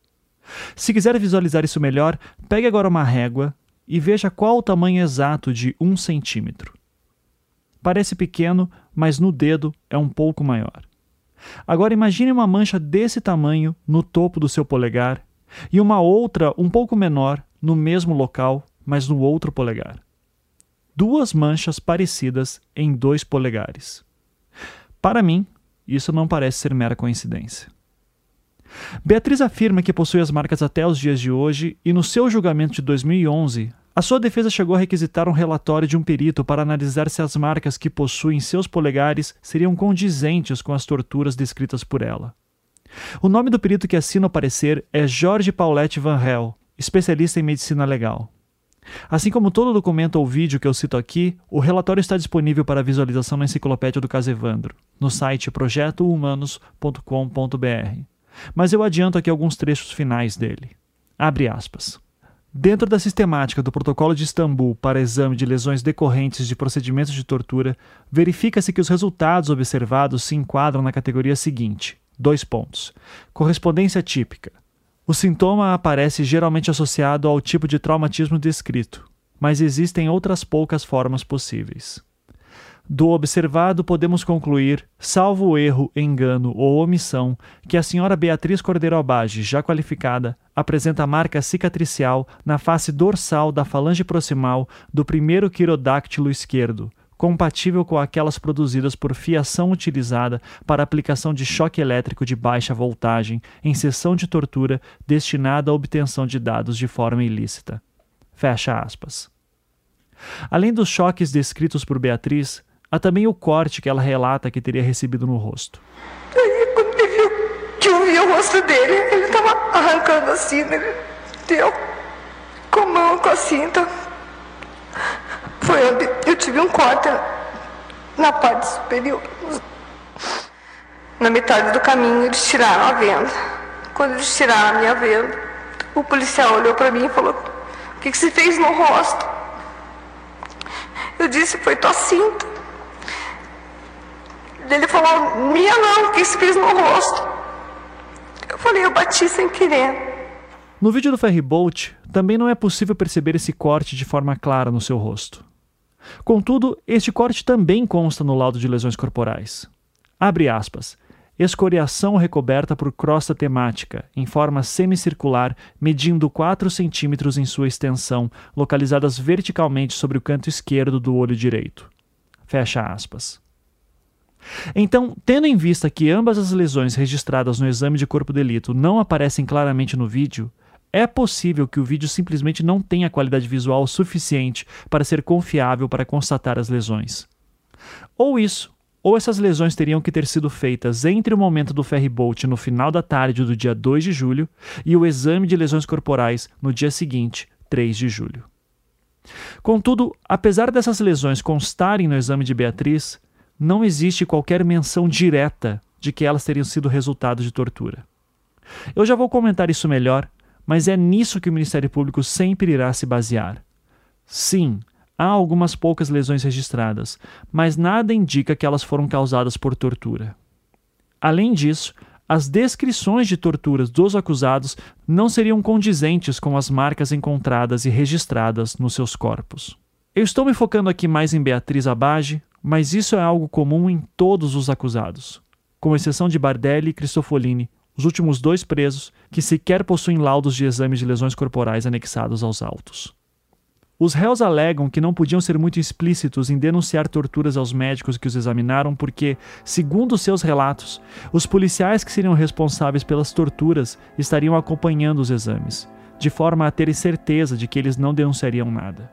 Se quiser visualizar isso melhor, pegue agora uma régua e veja qual o tamanho exato de um centímetro. Parece pequeno, mas no dedo é um pouco maior. Agora imagine uma mancha desse tamanho no topo do seu polegar e uma outra um pouco menor no mesmo local, mas no outro polegar. Duas manchas parecidas em dois polegares. Para mim, isso não parece ser mera coincidência. Beatriz afirma que possui as marcas até os dias de hoje e, no seu julgamento de 2011, a sua defesa chegou a requisitar um relatório de um perito para analisar se as marcas que possui em seus polegares seriam condizentes com as torturas descritas por ela. O nome do perito que assina o parecer é Jorge Paulette Van Hel, especialista em medicina legal. Assim como todo documento ou vídeo que eu cito aqui, o relatório está disponível para visualização na enciclopédia do caso Evandro, no site projetohumanos.com.br. mas eu adianto aqui alguns trechos finais dele. Abre aspas. Dentro da sistemática do Protocolo de Istambul para exame de lesões decorrentes de procedimentos de tortura, verifica-se que os resultados observados se enquadram na categoria seguinte: dois pontos. Correspondência típica. O sintoma aparece geralmente associado ao tipo de traumatismo descrito, mas existem outras poucas formas possíveis. Do observado, podemos concluir, salvo erro, engano ou omissão, que a senhora Beatriz Cordeiro Abage, já qualificada, apresenta marca cicatricial na face dorsal da falange proximal do primeiro quirodáctilo esquerdo, compatível com aquelas produzidas por fiação utilizada para aplicação de choque elétrico de baixa voltagem em sessão de tortura destinada à obtenção de dados de forma ilícita. Fecha aspas. Além dos choques descritos por Beatriz, Há também o corte que ela relata que teria recebido no rosto. Aí, quando ele viu que eu vi o rosto dele, ele estava arrancando assim, né? Deu com a mão, com a cinta. Foi onde eu tive um corte na parte superior. Na metade do caminho, eles tiraram a venda. Quando eles tiraram a minha venda, o policial olhou para mim e falou: O que, que você fez no rosto? Eu disse: Foi tua cinta. Ele falou, minha não, que fez no rosto. Eu falei, eu bati sem querer. No vídeo do Ferryboat, também não é possível perceber esse corte de forma clara no seu rosto. Contudo, este corte também consta no laudo de lesões corporais. Abre aspas. Escoriação recoberta por crosta temática, em forma semicircular, medindo 4 centímetros em sua extensão, localizadas verticalmente sobre o canto esquerdo do olho direito. Fecha aspas. Então, tendo em vista que ambas as lesões registradas no exame de corpo de delito não aparecem claramente no vídeo, é possível que o vídeo simplesmente não tenha qualidade visual suficiente para ser confiável para constatar as lesões. Ou isso, ou essas lesões teriam que ter sido feitas entre o momento do ferryboat no final da tarde do dia 2 de julho e o exame de lesões corporais no dia seguinte, 3 de julho. Contudo, apesar dessas lesões constarem no exame de Beatriz, não existe qualquer menção direta de que elas teriam sido resultado de tortura. Eu já vou comentar isso melhor, mas é nisso que o Ministério Público sempre irá se basear. Sim, há algumas poucas lesões registradas, mas nada indica que elas foram causadas por tortura. Além disso, as descrições de torturas dos acusados não seriam condizentes com as marcas encontradas e registradas nos seus corpos. Eu estou me focando aqui mais em Beatriz Abage, mas isso é algo comum em todos os acusados, com exceção de Bardelli e Cristofolini, os últimos dois presos, que sequer possuem laudos de exames de lesões corporais anexados aos autos. Os réus alegam que não podiam ser muito explícitos em denunciar torturas aos médicos que os examinaram porque, segundo seus relatos, os policiais que seriam responsáveis pelas torturas estariam acompanhando os exames, de forma a terem certeza de que eles não denunciariam nada.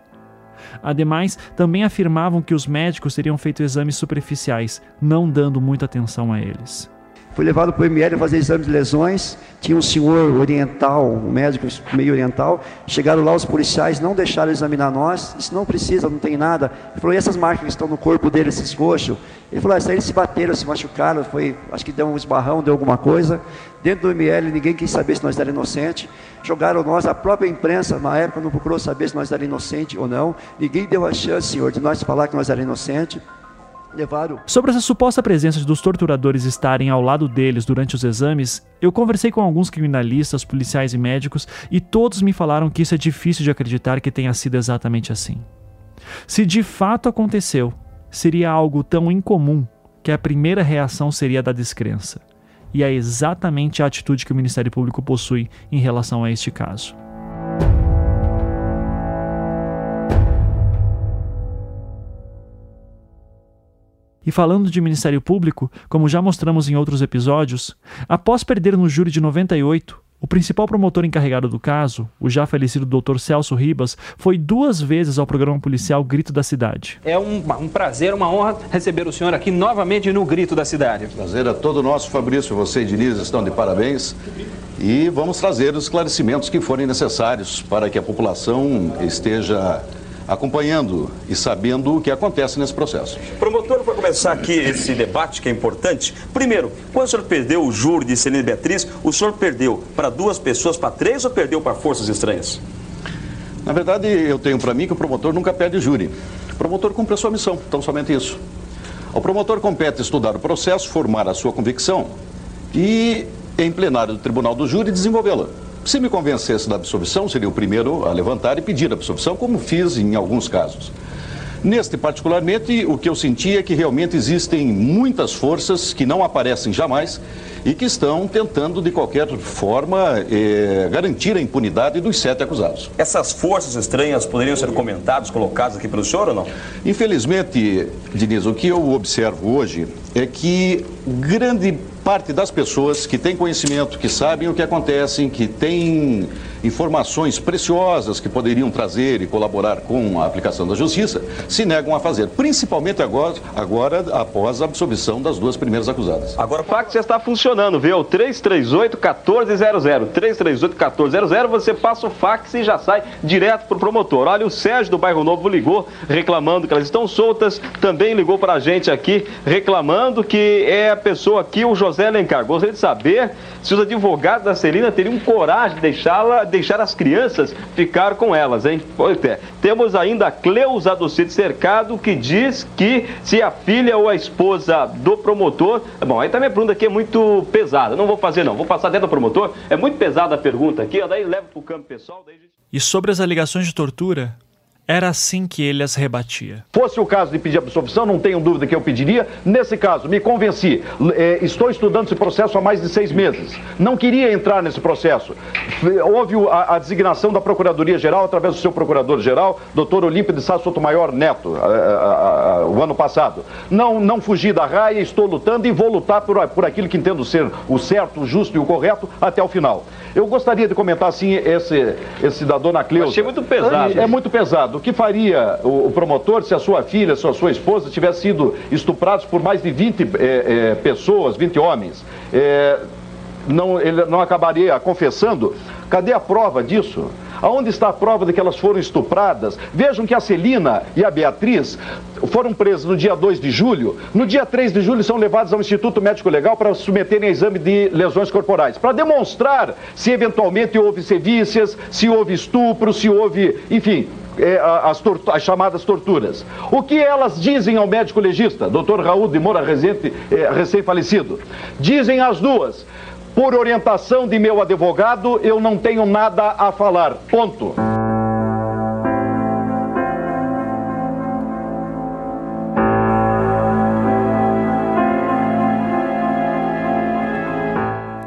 Ademais, também afirmavam que os médicos teriam feito exames superficiais, não dando muita atenção a eles. Fui levado para o ML fazer exames de lesões. Tinha um senhor oriental, um médico meio oriental. Chegaram lá os policiais, não deixaram examinar nós. Isso não precisa, não tem nada. Ele falou: e essas marcas que estão no corpo dele, esses roxos? Ele falou: ah, eles se bateram, se machucaram. Foi, acho que deu um esbarrão, deu alguma coisa. Dentro do ML, ninguém quis saber se nós éramos inocentes. Jogaram nós, a própria imprensa, na época, não procurou saber se nós éramos inocentes ou não. Ninguém deu a chance, senhor, de nós falar que nós éramos inocentes. Sobre essa suposta presença dos torturadores estarem ao lado deles durante os exames, eu conversei com alguns criminalistas, policiais e médicos e todos me falaram que isso é difícil de acreditar que tenha sido exatamente assim. Se de fato aconteceu, seria algo tão incomum que a primeira reação seria da descrença. E é exatamente a atitude que o Ministério Público possui em relação a este caso. E falando de Ministério Público, como já mostramos em outros episódios, após perder no júri de 98, o principal promotor encarregado do caso, o já falecido Dr. Celso Ribas, foi duas vezes ao programa policial Grito da Cidade. É um, um, prazer, uma honra receber o senhor aqui novamente no Grito da Cidade. Prazer é todo nosso, Fabrício. Você e Denise estão de parabéns. E vamos trazer os esclarecimentos que forem necessários para que a população esteja acompanhando e sabendo o que acontece nesse processo. Promotor, para começar aqui esse debate que é importante, primeiro, quando o senhor perdeu o júri de Celina Beatriz, o senhor perdeu para duas pessoas, para três ou perdeu para forças estranhas? Na verdade, eu tenho para mim que o promotor nunca perde o júri. O promotor cumpre a sua missão, então somente isso. Ao promotor compete estudar o processo, formar a sua convicção e, em plenário do Tribunal do Júri, desenvolvê-la. Se me convencesse da absolvição, seria o primeiro a levantar e pedir a absolvição, como fiz em alguns casos. Neste, particularmente, o que eu senti é que realmente existem muitas forças que não aparecem jamais e que estão tentando, de qualquer forma, eh, garantir a impunidade dos sete acusados. Essas forças estranhas poderiam ser comentadas, colocadas aqui pelo senhor ou não? Infelizmente, Diniz, o que eu observo hoje é que grande parte das pessoas que têm conhecimento, que sabem o que acontece, que têm informações preciosas que poderiam trazer e colaborar com a aplicação da justiça, se negam a fazer, principalmente agora, agora após a absolvição das duas primeiras acusadas. Agora o fax já está funcionando, viu? 338 1400. 338 1400, você passa o fax e já sai direto para o promotor. Olha, o Sérgio do Bairro Novo ligou reclamando que elas estão soltas, também ligou para a gente aqui reclamando que é a pessoa aqui, o José Alencar. Gostaria de saber se os advogados da Celina teriam coragem de deixá-la deixar as crianças ficar com elas, hein? Pois é. Temos ainda a Cleusa do Cid Cercado, que diz que se a filha ou a esposa do promotor. Bom, aí também a pergunta aqui é muito pesada. Não vou fazer, não. Vou passar dentro do promotor. É muito pesada a pergunta aqui, daí leva para o campo pessoal. Daí... E sobre as alegações de tortura, era assim que ele as rebatia. Fosse o caso de pedir absolvição, não tenho dúvida que eu pediria. Nesse caso, me convenci. É, estou estudando esse processo há mais de seis meses. Não queria entrar nesse processo. Houve a, designação da Procuradoria-Geral através do seu Procurador-Geral, doutor Olímpio de Sá Sotomayor Neto, o ano passado. Não, não fugi da raia, estou lutando e vou lutar por, por aquilo que entendo ser o certo, o justo e o correto até o final. Eu gostaria de comentar, assim, esse, esse cidadão na Cleusa. Achei muito pesado. É, é muito pesado. O que faria o, o, promotor se a sua filha, se a sua esposa tivesse sido estuprados por mais de 20 é, é, pessoas, 20 homens? É, não, ele não acabaria confessando? Cadê a prova disso? Aonde está a prova de que elas foram estupradas? Vejam que a Celina e a Beatriz foram presas no dia 2 de julho. No dia 3 de julho são levadas ao Instituto Médico Legal para submeterem a exame de lesões corporais, para demonstrar se eventualmente houve sevícias, se houve estupro, se houve, enfim, é, as, as, chamadas torturas. O que elas dizem ao médico legista, Dr. Raul de Moura, é, recém-falecido? Dizem as duas. Por orientação de meu advogado, eu não tenho nada a falar. Ponto.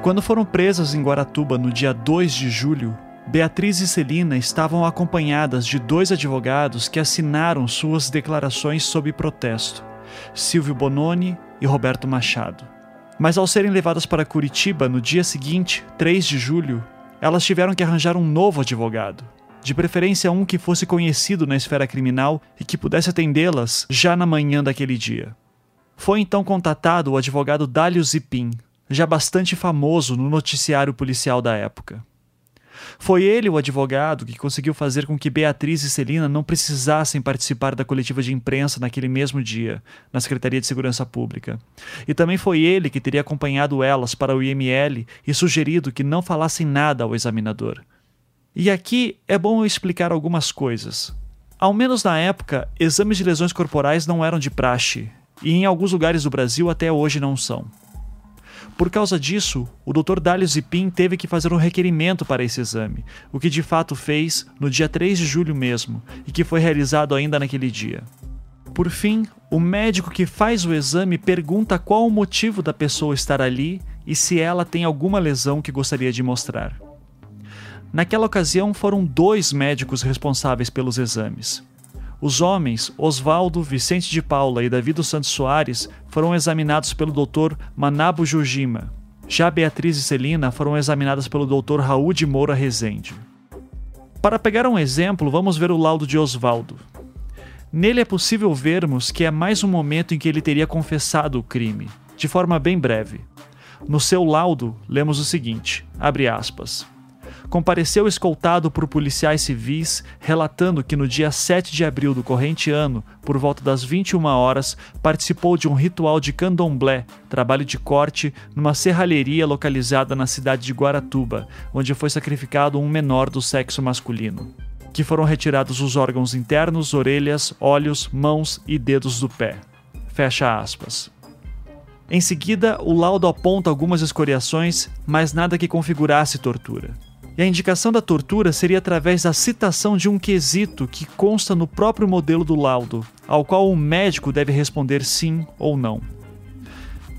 Quando foram presas em Guaratuba no dia 2 de julho, Beatriz e Celina estavam acompanhadas de dois advogados que assinaram suas declarações sob protesto, Silvio Bononi e Roberto Machado. Mas ao serem levadas para Curitiba no dia seguinte, 3 de julho, elas tiveram que arranjar um novo advogado, de preferência um que fosse conhecido na esfera criminal e que pudesse atendê-las já na manhã daquele dia. Foi então contatado o advogado Dálio Zipin, já bastante famoso no noticiário policial da época. Foi ele o advogado que conseguiu fazer com que Beatriz e Celina não precisassem participar da coletiva de imprensa naquele mesmo dia, na Secretaria de Segurança Pública. E também foi ele que teria acompanhado elas para o IML e sugerido que não falassem nada ao examinador. E aqui é bom eu explicar algumas coisas. Ao menos na época, exames de lesões corporais não eram de praxe, e em alguns lugares do Brasil até hoje não são. Por causa disso, o Dr. Dálio Zipin teve que fazer um requerimento para esse exame, o que de fato fez no dia 3 de julho mesmo, e que foi realizado ainda naquele dia. Por fim, o médico que faz o exame pergunta qual o motivo da pessoa estar ali e se ela tem alguma lesão que gostaria de mostrar. Naquela ocasião, foram dois médicos responsáveis pelos exames. Os homens, Oswaldo, Vicente de Paula e Davi dos Santos Soares, foram examinados pelo Dr. Manabu Jujima. Já Beatriz e Celina foram examinadas pelo Dr. Raul de Moura Rezende. Para pegar um exemplo, vamos ver o laudo de Oswaldo. Nele é possível vermos que é mais um momento em que ele teria confessado o crime, de forma bem breve. No seu laudo, lemos o seguinte: abre aspas. Compareceu escoltado por policiais civis, relatando que no dia 7 de abril do corrente ano, por volta das 21 horas, participou de um ritual de candomblé, trabalho de corte, numa serralheria localizada na cidade de Guaratuba, onde foi sacrificado um menor do sexo masculino. Que foram retirados os órgãos internos, orelhas, olhos, mãos e dedos do pé. Fecha aspas. Em seguida, o laudo aponta algumas escoriações, mas nada que configurasse tortura. E a indicação da tortura seria através da citação de um quesito que consta no próprio modelo do laudo, ao qual o médico deve responder sim ou não.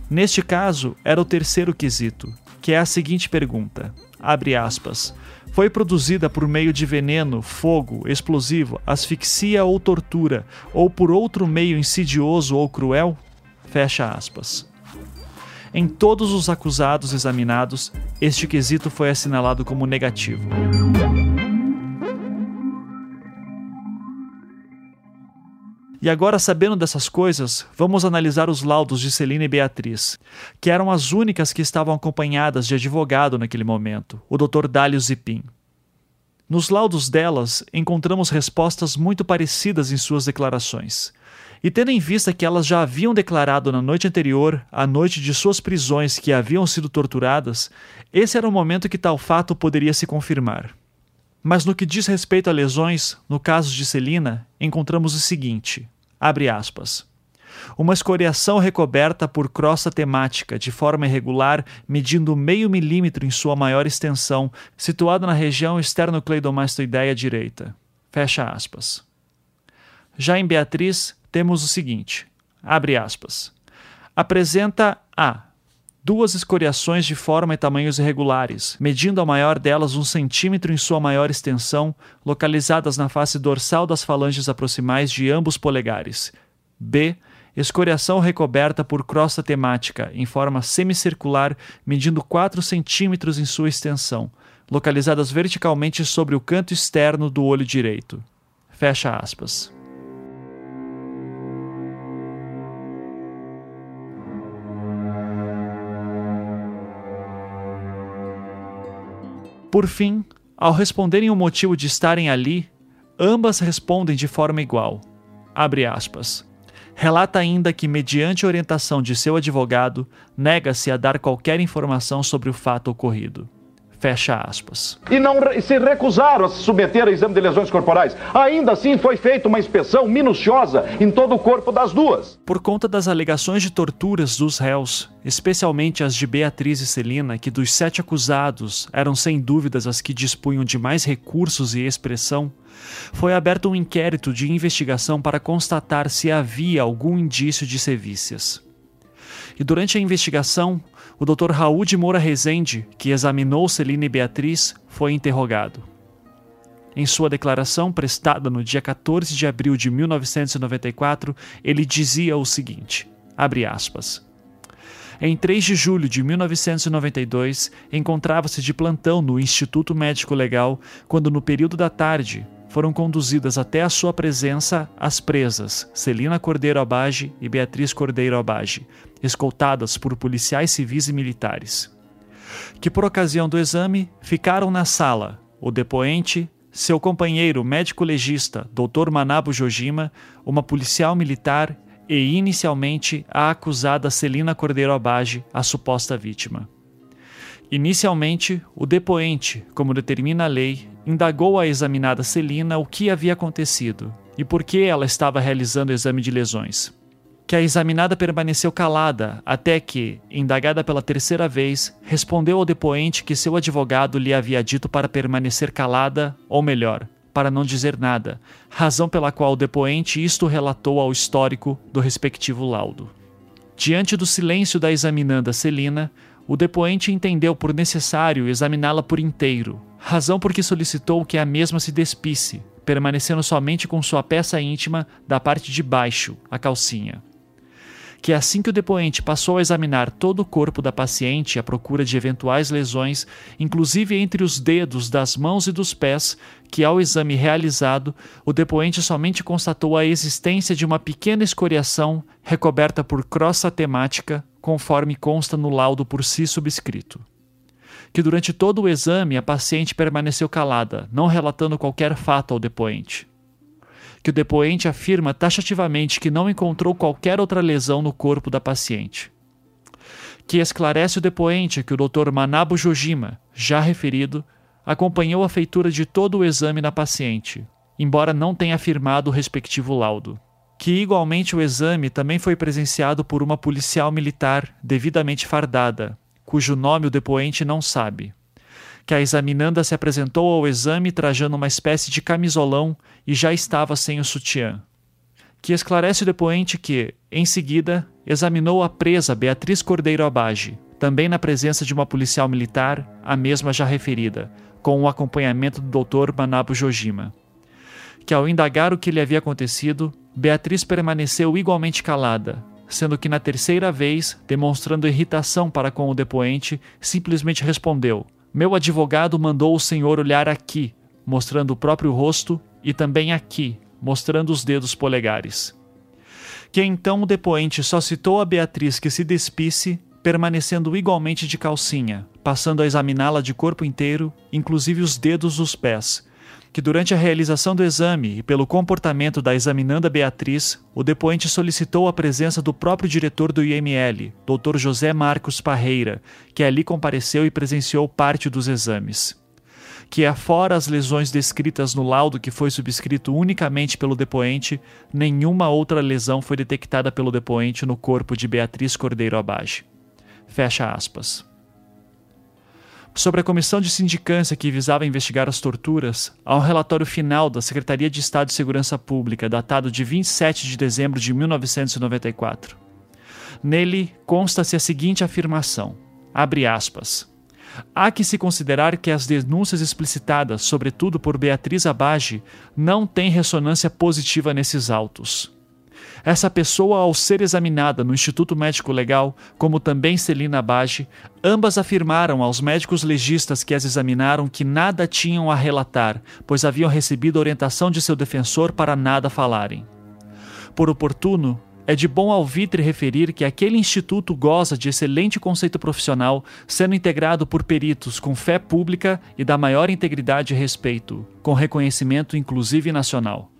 Neste caso, era o terceiro quesito, que é a seguinte pergunta: abre aspas. Foi produzida por meio de veneno, fogo, explosivo, asfixia ou tortura, ou por outro meio insidioso ou cruel? Fecha aspas. Em todos os acusados examinados, este quesito foi assinalado como negativo. E agora, sabendo dessas coisas, vamos analisar os laudos de Celina e Beatriz, que eram as únicas que estavam acompanhadas de advogado naquele momento, o Dr. Dálio Zipin. Nos laudos delas, encontramos respostas muito parecidas em suas declarações. E tendo em vista que elas já haviam declarado na noite anterior, a noite de suas prisões, que haviam sido torturadas, esse era o momento que tal fato poderia se confirmar. Mas no que diz respeito a lesões, no caso de Celina, encontramos o seguinte: abre aspas. Uma escoriação recoberta por crosta temática de forma irregular, medindo meio milímetro em sua maior extensão, situada na região esternocleidomastoideia direita. Fecha aspas. Já em Beatriz, temos o seguinte: abre aspas. Apresenta a duas escoriações de forma e tamanhos irregulares, medindo a maior delas um centímetro em sua maior extensão, localizadas na face dorsal das falanges aproximais de ambos polegares. B. Escoriação recoberta por crosta temática, em forma semicircular, medindo 4 centímetros em sua extensão, localizadas verticalmente sobre o canto externo do olho direito. Fecha aspas. Por fim, ao responderem o motivo de estarem ali, ambas respondem de forma igual. Abre aspas. Relata ainda que, mediante orientação de seu advogado, nega-se a dar qualquer informação sobre o fato ocorrido. Fecha aspas. E não se recusaram a se submeter a exame de lesões corporais. Ainda assim, foi feita uma inspeção minuciosa em todo o corpo das duas. Por conta das alegações de torturas dos réus, especialmente as de Beatriz e Celina, que dos sete acusados eram sem dúvidas as que dispunham de mais recursos e expressão, foi aberto um inquérito de investigação para constatar se havia algum indício de sevícias. E durante a investigação, o Dr. Raul de Moura Rezende, que examinou Celina e Beatriz, foi interrogado. Em sua declaração prestada no dia 14 de abril de 1994, ele dizia o seguinte: abre aspas. Em 3 de julho de 1992, encontrava-se de plantão no Instituto Médico Legal quando, no período da tarde, foram conduzidas até a sua presença as presas Celina Cordeiro Abage e Beatriz Cordeiro Abage, escoltadas por policiais civis e militares. Que por ocasião do exame ficaram na sala o depoente, seu companheiro médico legista, Dr. Manabo Jojima, uma policial militar e inicialmente a acusada Celina Cordeiro Abage, a suposta vítima. Inicialmente, o depoente, como determina a lei, indagou a examinada Celina o que havia acontecido e por que ela estava realizando o exame de lesões. Que a examinada permaneceu calada até que, indagada pela terceira vez, respondeu ao depoente que seu advogado lhe havia dito para permanecer calada, ou melhor, para não dizer nada, razão pela qual o depoente isto relatou ao histórico do respectivo laudo. Diante do silêncio da examinanda Celina, o depoente entendeu por necessário examiná-la por inteiro, razão por que solicitou que a mesma se despisse, permanecendo somente com sua peça íntima da parte de baixo, a calcinha. Que assim que o depoente passou a examinar todo o corpo da paciente à procura de eventuais lesões, inclusive entre os dedos das mãos e dos pés, que ao exame realizado, o depoente somente constatou a existência de uma pequena escoriação recoberta por crosta temática, conforme consta no laudo por si subscrito que durante todo o exame a paciente permaneceu calada, não relatando qualquer fato ao depoente. Que o depoente afirma taxativamente que não encontrou qualquer outra lesão no corpo da paciente. Que esclarece o depoente que o Dr. Manabu Jojima, já referido, acompanhou a feitura de todo o exame na paciente, embora não tenha afirmado o respectivo laudo. Que igualmente o exame também foi presenciado por uma policial militar devidamente fardada, cujo nome o depoente não sabe. Que a examinanda se apresentou ao exame trajando uma espécie de camisolão e já estava sem o sutiã. Que esclarece o depoente que, em seguida, examinou a presa Beatriz Cordeiro Abage, também na presença de uma policial militar, a mesma já referida, com o acompanhamento do Dr. Manabu Jojima. Que ao indagar o que lhe havia acontecido, Beatriz permaneceu igualmente calada, sendo que na terceira vez, demonstrando irritação para com o depoente, simplesmente respondeu: Meu advogado mandou o senhor olhar aqui, mostrando o próprio rosto, e também aqui, mostrando os dedos polegares. Que então o depoente só citou a Beatriz que se despisse, permanecendo igualmente de calcinha, passando a examiná-la de corpo inteiro, inclusive os dedos dos pés. Que durante a realização do exame e pelo comportamento da examinanda Beatriz, o depoente solicitou a presença do próprio diretor do IML, Dr. José Marcos Parreira, que ali compareceu e presenciou parte dos exames que, afora as lesões descritas no laudo que foi subscrito unicamente pelo depoente, nenhuma outra lesão foi detectada pelo depoente no corpo de Beatriz Cordeiro Abage. Fecha aspas. Sobre a comissão de sindicância que visava investigar as torturas, há um relatório final da Secretaria de Estado de Segurança Pública, datado de 27 de dezembro de 1994. Nele consta-se a seguinte afirmação: abre aspas. Há que se considerar que as denúncias explicitadas, sobretudo por Beatriz Abage, não têm ressonância positiva nesses autos. Essa pessoa, ao ser examinada no Instituto Médico Legal, como também Celina Abage, ambas afirmaram aos médicos legistas que as examinaram que nada tinham a relatar, pois haviam recebido orientação de seu defensor para nada falarem. Por oportuno, é de bom alvitre referir que aquele instituto goza de excelente conceito profissional, sendo integrado por peritos com fé pública e da maior integridade e respeito, com reconhecimento inclusive nacional.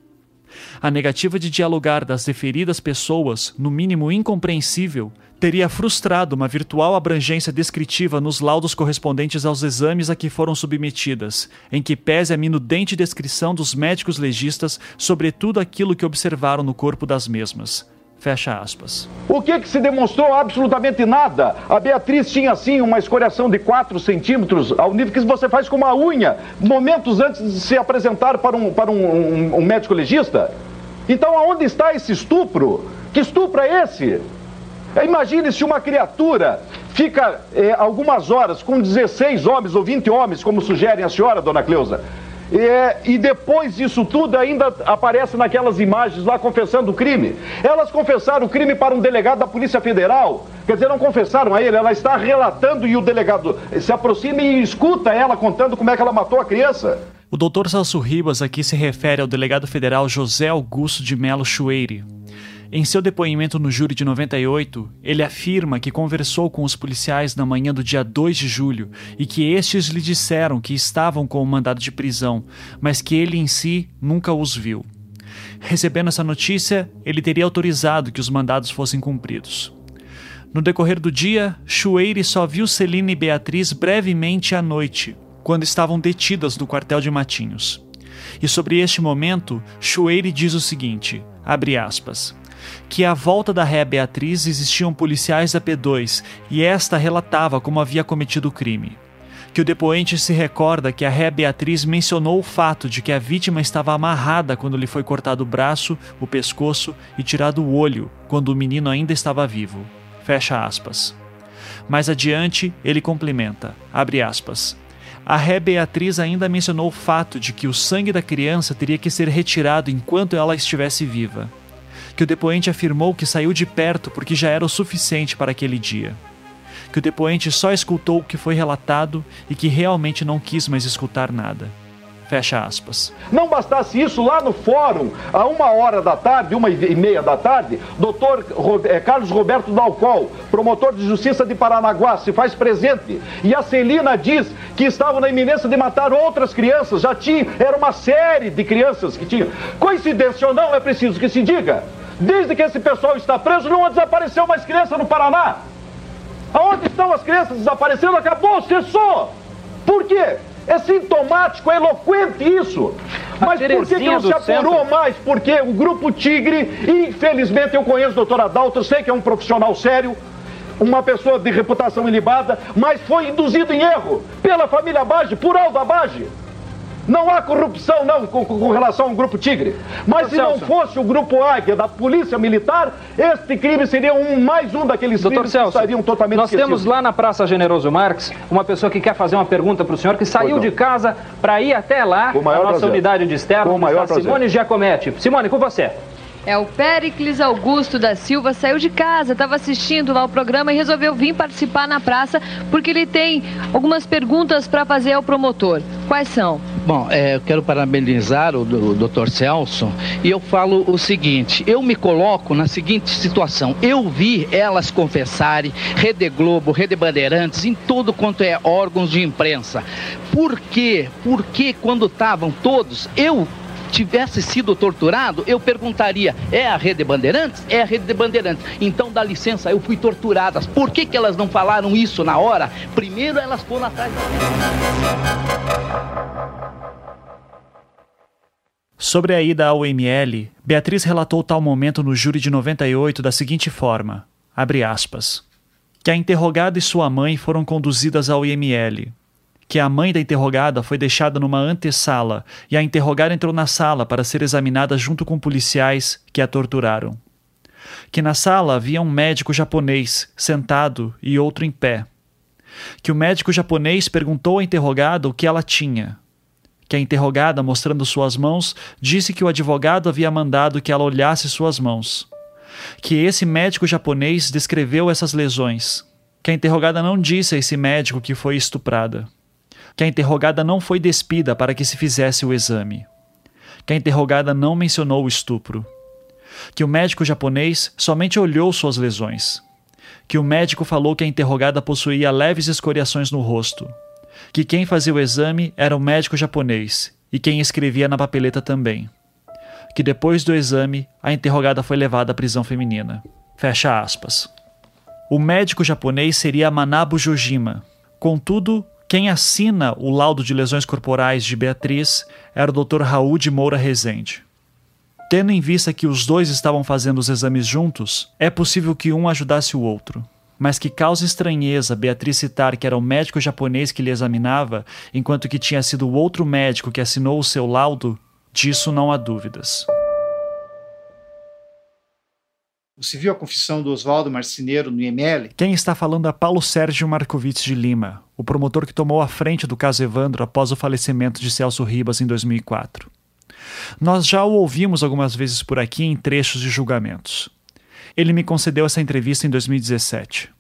A negativa de dialogar das referidas pessoas, no mínimo incompreensível, teria frustrado uma virtual abrangência descritiva nos laudos correspondentes aos exames a que foram submetidas, em que pese a minudente descrição dos médicos legistas sobre tudo aquilo que observaram no corpo das mesmas Fecha aspas. O que, que se demonstrou? Absolutamente nada. A Beatriz tinha sim uma escoriação de 4 centímetros, ao nível que você faz com uma unha, momentos antes de se apresentar para um, para um, um, um médico legista. Então, aonde está esse estupro? Que estupro é esse? Imagine se uma criatura fica é, algumas horas com 16 homens ou 20 homens, como sugerem a senhora, dona Cleusa. É, e depois disso tudo ainda aparece naquelas imagens lá confessando o crime. Elas confessaram o crime para um delegado da Polícia Federal. Quer dizer, não confessaram a ele, ela está relatando e o delegado se aproxima e escuta ela contando como é que ela matou a criança. O doutor Celso Ribas aqui se refere ao delegado federal José Augusto de Melo Chueire, em seu depoimento no júri de 98, ele afirma que conversou com os policiais na manhã do dia 2 de julho e que estes lhe disseram que estavam com o mandado de prisão, mas que ele em si nunca os viu. Recebendo essa notícia, ele teria autorizado que os mandados fossem cumpridos. No decorrer do dia, Chueire só viu Celina e Beatriz brevemente à noite, quando estavam detidas no quartel de Matinhos. E sobre este momento, Chueire diz o seguinte: abre aspas que à volta da ré Beatriz existiam policiais da P2 e esta relatava como havia cometido o crime. Que o depoente se recorda que a ré Beatriz mencionou o fato de que a vítima estava amarrada quando lhe foi cortado o braço, o pescoço e tirado o olho, quando o menino ainda estava vivo. Fecha aspas. Mais adiante, ele complementa, abre aspas. A ré Beatriz ainda mencionou o fato de que o sangue da criança teria que ser retirado enquanto ela estivesse viva que o depoente afirmou que saiu de perto porque já era o suficiente para aquele dia. Que o depoente só escutou o que foi relatado e que realmente não quis mais escutar nada. Fecha aspas. Não bastasse isso, lá no fórum, a uma hora da tarde, uma e meia da tarde, doutor eh, Carlos Roberto Dalcol, promotor de justiça de Paranaguá, se faz presente. E a Celina diz que estavam na iminência de matar outras crianças. Já tinha, era uma série de crianças que tinham. Coincidência ou não, é preciso que se diga. Desde que esse pessoal está preso, não desapareceu mais criança no Paraná. Aonde estão as crianças desaparecendo? Acabou, cessou. Por quê? É sintomático, é eloquente isso. Mas por que, que não se apurou centro? mais? Porque o Grupo Tigre, infelizmente eu conheço o doutor Adalto, sei que é um profissional sério, uma pessoa de reputação ilibada, mas foi induzido em erro pela família Bage, por Alda Bage. Não há corrupção, não, com, com relação ao Grupo Tigre. Mas se não fosse o Grupo Águia da Polícia Militar, este crime seria um, mais um daqueles Doutor crimes Celso, que estariam totalmente Nós esquecidos. temos lá na Praça Generoso Marques uma pessoa que quer fazer uma pergunta para o senhor, que saiu de casa para ir até lá, a nossa prazer. unidade de externo, com o maior Simone Giacometti. Simone, com você. É, o Péricles Augusto da Silva saiu de casa, estava assistindo lá o programa e resolveu vir participar na praça porque ele tem algumas perguntas para fazer ao promotor. Quais são? Bom, é, eu quero parabenizar o, o Dr. Celso e eu falo o seguinte: eu me coloco na seguinte situação. Eu vi elas confessarem, Rede Globo, Rede Bandeirantes, em tudo quanto é órgãos de imprensa. Por quê? Porque quando estavam todos, eu tivesse sido torturado, eu perguntaria: é a Rede Bandeirantes? É a Rede Bandeirantes. Então dá licença, eu fui torturadas. Por que, que elas não falaram isso na hora? Primeiro elas foram atrás. Sobre a ida ao ML, Beatriz relatou tal momento no júri de 98 da seguinte forma: abre aspas. Que a interrogada e sua mãe foram conduzidas ao IML, que a mãe da interrogada foi deixada numa antessala e a interrogada entrou na sala para ser examinada junto com policiais que a torturaram. Que na sala havia um médico japonês sentado e outro em pé. Que o médico japonês perguntou à interrogada o que ela tinha. Que a interrogada, mostrando suas mãos, disse que o advogado havia mandado que ela olhasse suas mãos. Que esse médico japonês descreveu essas lesões. Que a interrogada não disse a esse médico que foi estuprada que a interrogada não foi despida para que se fizesse o exame, que a interrogada não mencionou o estupro, que o médico japonês somente olhou suas lesões, que o médico falou que a interrogada possuía leves escoriações no rosto, que quem fazia o exame era o médico japonês e quem escrevia na papeleta também, que depois do exame a interrogada foi levada à prisão feminina. Fecha aspas. O médico japonês seria Manabu Jojima. Contudo, quem assina o laudo de lesões corporais de Beatriz era o Dr. Raul de Moura Rezende. Tendo em vista que os dois estavam fazendo os exames juntos, é possível que um ajudasse o outro. Mas que causa estranheza Beatriz citar que era o médico japonês que lhe examinava, enquanto que tinha sido o outro médico que assinou o seu laudo, disso não há dúvidas. Você viu a confissão do Oswaldo Marceneiro no IML? Quem está falando é Paulo Sérgio Marcovitz de Lima, o promotor que tomou a frente do caso Evandro após o falecimento de Celso Ribas em 2004. Nós já o ouvimos algumas vezes por aqui em trechos de julgamentos. Ele me concedeu essa entrevista em 2017.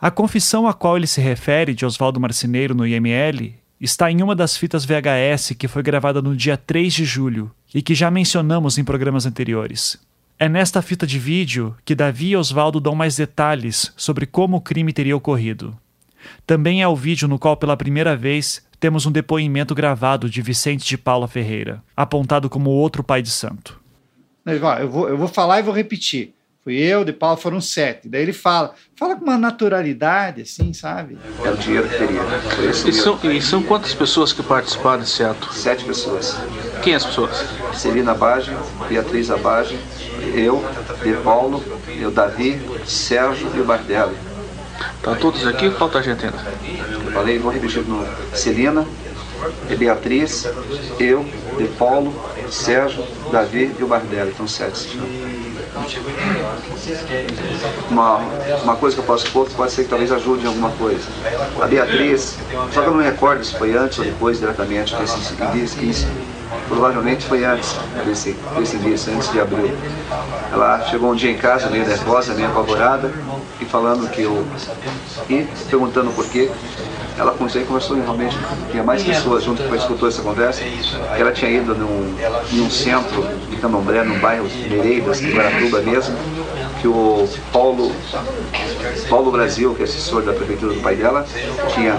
A confissão a qual ele se refere de Oswaldo Marceneiro no IML está em uma das fitas VHS que foi gravada no dia 3 de julho e que já mencionamos em programas anteriores. É nesta fita de vídeo que Davi e Oswaldo dão mais detalhes sobre como o crime teria ocorrido. Também é o vídeo no qual, pela primeira vez, temos um depoimento gravado de Vicente de Paula Ferreira, apontado como outro pai de santo. Eu vou, eu vou falar e vou repetir. Fui eu, de Paulo, foram sete. Daí ele fala, fala com uma naturalidade, assim, sabe? É o dinheiro que teria. E são, e são quantas pessoas que participaram desse ato? Sete pessoas. Quem as pessoas? Celina Abage, Beatriz Abage, eu, De Paulo, eu, Davi, Sérgio e o Bardelli. Tá todos aqui ou falta gente ainda? Eu falei, vou repetir de novo. Celina, Beatriz, eu, De Paulo, Sérgio, Davi e o Bardelli. Então sete. Uma, uma coisa que eu posso pôr pode ser que talvez ajude em alguma coisa. A Beatriz, só que eu não me recordo se foi antes ou depois diretamente, que esse, que provavelmente foi antes desse, desse dia, antes de abril. Ela chegou um dia em casa meio nervosa, meio apavorada, e falando que eu. e perguntando por quê. Ela conversou realmente, tinha mais pessoas junto que escutou essa conversa, que ela tinha ido num, em um centro de Candomblé, no bairro Nereidas, em Guaratuba mesmo, que o Paulo, Paulo Brasil, que é assessor da prefeitura do pai dela, tinha,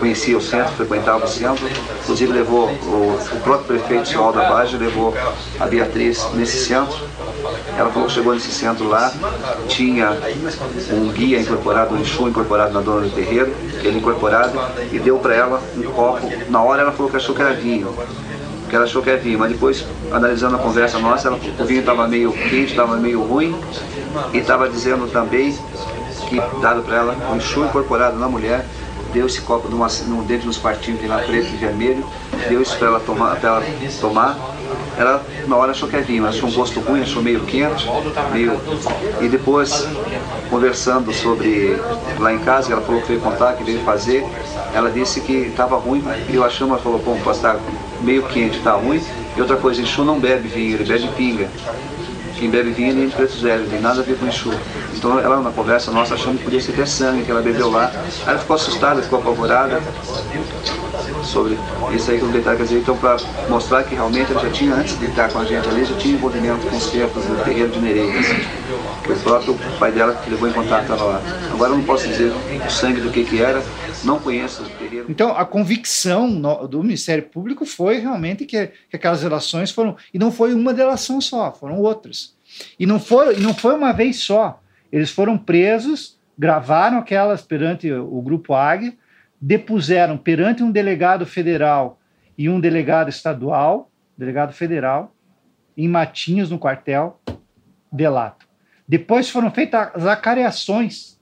conhecia o centro, frequentava o centro, inclusive levou o, o próprio prefeito, o senhor Alda Baggio, levou a Beatriz nesse centro. Ela falou que chegou nesse centro lá, tinha um guia incorporado, um Exu incorporado na dona do terreiro, ele incorporado, e deu para ela um copo. Na hora ela falou que achou que era vinho que ela achou que era vinho, mas depois, analisando a conversa nossa, ela, o vinho estava meio quente, estava meio ruim, e estava dizendo também que, dado para ela, um enxu incorporado na mulher, deu esse copo numa, num, dentro dos partinhos, tem lá preto e vermelho, deu isso para ela tomar, ela tomar. Ela, na hora, achou que era vinho, achou um gosto ruim, achou meio quente, meio... E depois, conversando sobre lá em casa, ela falou que veio contar, que veio fazer, ela disse que estava ruim, e eu achando, ela falou, bom, estar tá meio quente, está ruim. E outra coisa, Exu não bebe vinho, ele bebe pinga. Quem bebe vinho é de preto não tem nada a ver com Exu. Então ela, na conversa nossa, achando que podia ser até sangue que ela bebeu lá. Aí ela ficou assustada, ficou apavorada sobre isso aí que eu detalhe, quer dizer, então para mostrar que realmente ela já tinha, antes de estar com a gente ali, já tinha envolvimento com os tempos no terreiro de Nereidas. Que o próprio pai dela que levou em contato estava lá. Agora eu não posso dizer o sangue do que que era, não conheço o terreiro. Então a convicção no, do Ministério Público foi realmente que, que aquelas relações foram, e não foi uma delação só, foram outras. E não foi, não foi uma vez só. Eles foram presos, gravaram aquelas perante o Grupo Águia, depuseram perante um delegado federal e um delegado estadual, delegado federal, em Matinhos, no quartel, delato. Depois foram feitas as acareações,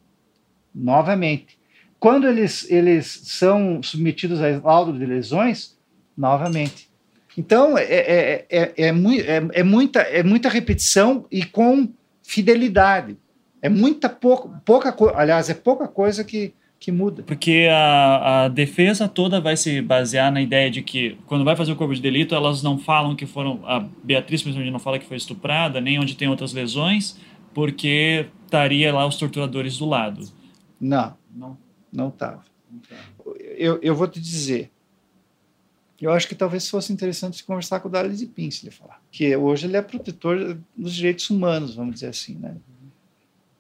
novamente. Quando eles, eles são submetidos a laudo de lesões, novamente. Então, é, é, é, é, é, muita, é muita repetição e com fidelidade. É muita pouca, pouca aliás, é pouca coisa que, que muda. Porque a, a defesa toda vai se basear na ideia de que, quando vai fazer o corpo de delito, elas não falam que foram. A Beatriz, principalmente, não fala que foi estuprada, nem onde tem outras lesões, porque estaria lá os torturadores do lado. Não, não, não estava. Eu, eu vou te dizer. Eu acho que talvez fosse interessante conversar com o Dali Zipin, se ele falar. Que hoje ele é protetor dos direitos humanos, vamos dizer assim, né?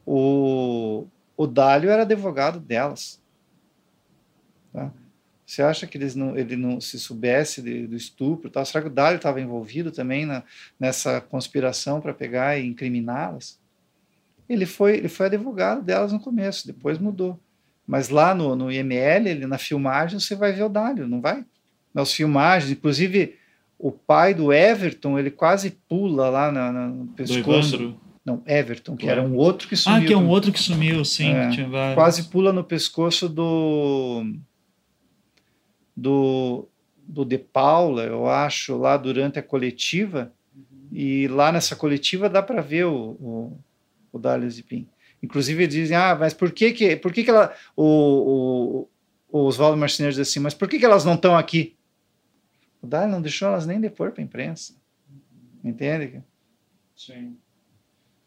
O, o Dálio era advogado delas. Tá? Você acha que eles não, ele não se soubesse de, do estupro? Tal? Será que o Dálio estava envolvido também na, nessa conspiração para pegar e incriminá-las? Ele foi, ele foi advogado delas no começo, depois mudou. Mas lá no, no IML, ele, na filmagem, você vai ver o Dálio, não vai? Nas filmagens, inclusive o pai do Everton, ele quase pula lá na, na no pescoço. Não, Everton, que era um outro que sumiu. Ah, que é um outro que sumiu, sim. É, quase pula no pescoço do. do. do De Paula, eu acho, lá durante a coletiva. Uhum. E lá nessa coletiva dá para ver o, o, o Dálio Zipim. Inclusive dizem, ah, mas por que que, por que, que ela. O, o, o Oswaldo Marcinez diz assim, mas por que, que elas não estão aqui? O Dálio não deixou elas nem depor para a imprensa. Entende? Sim.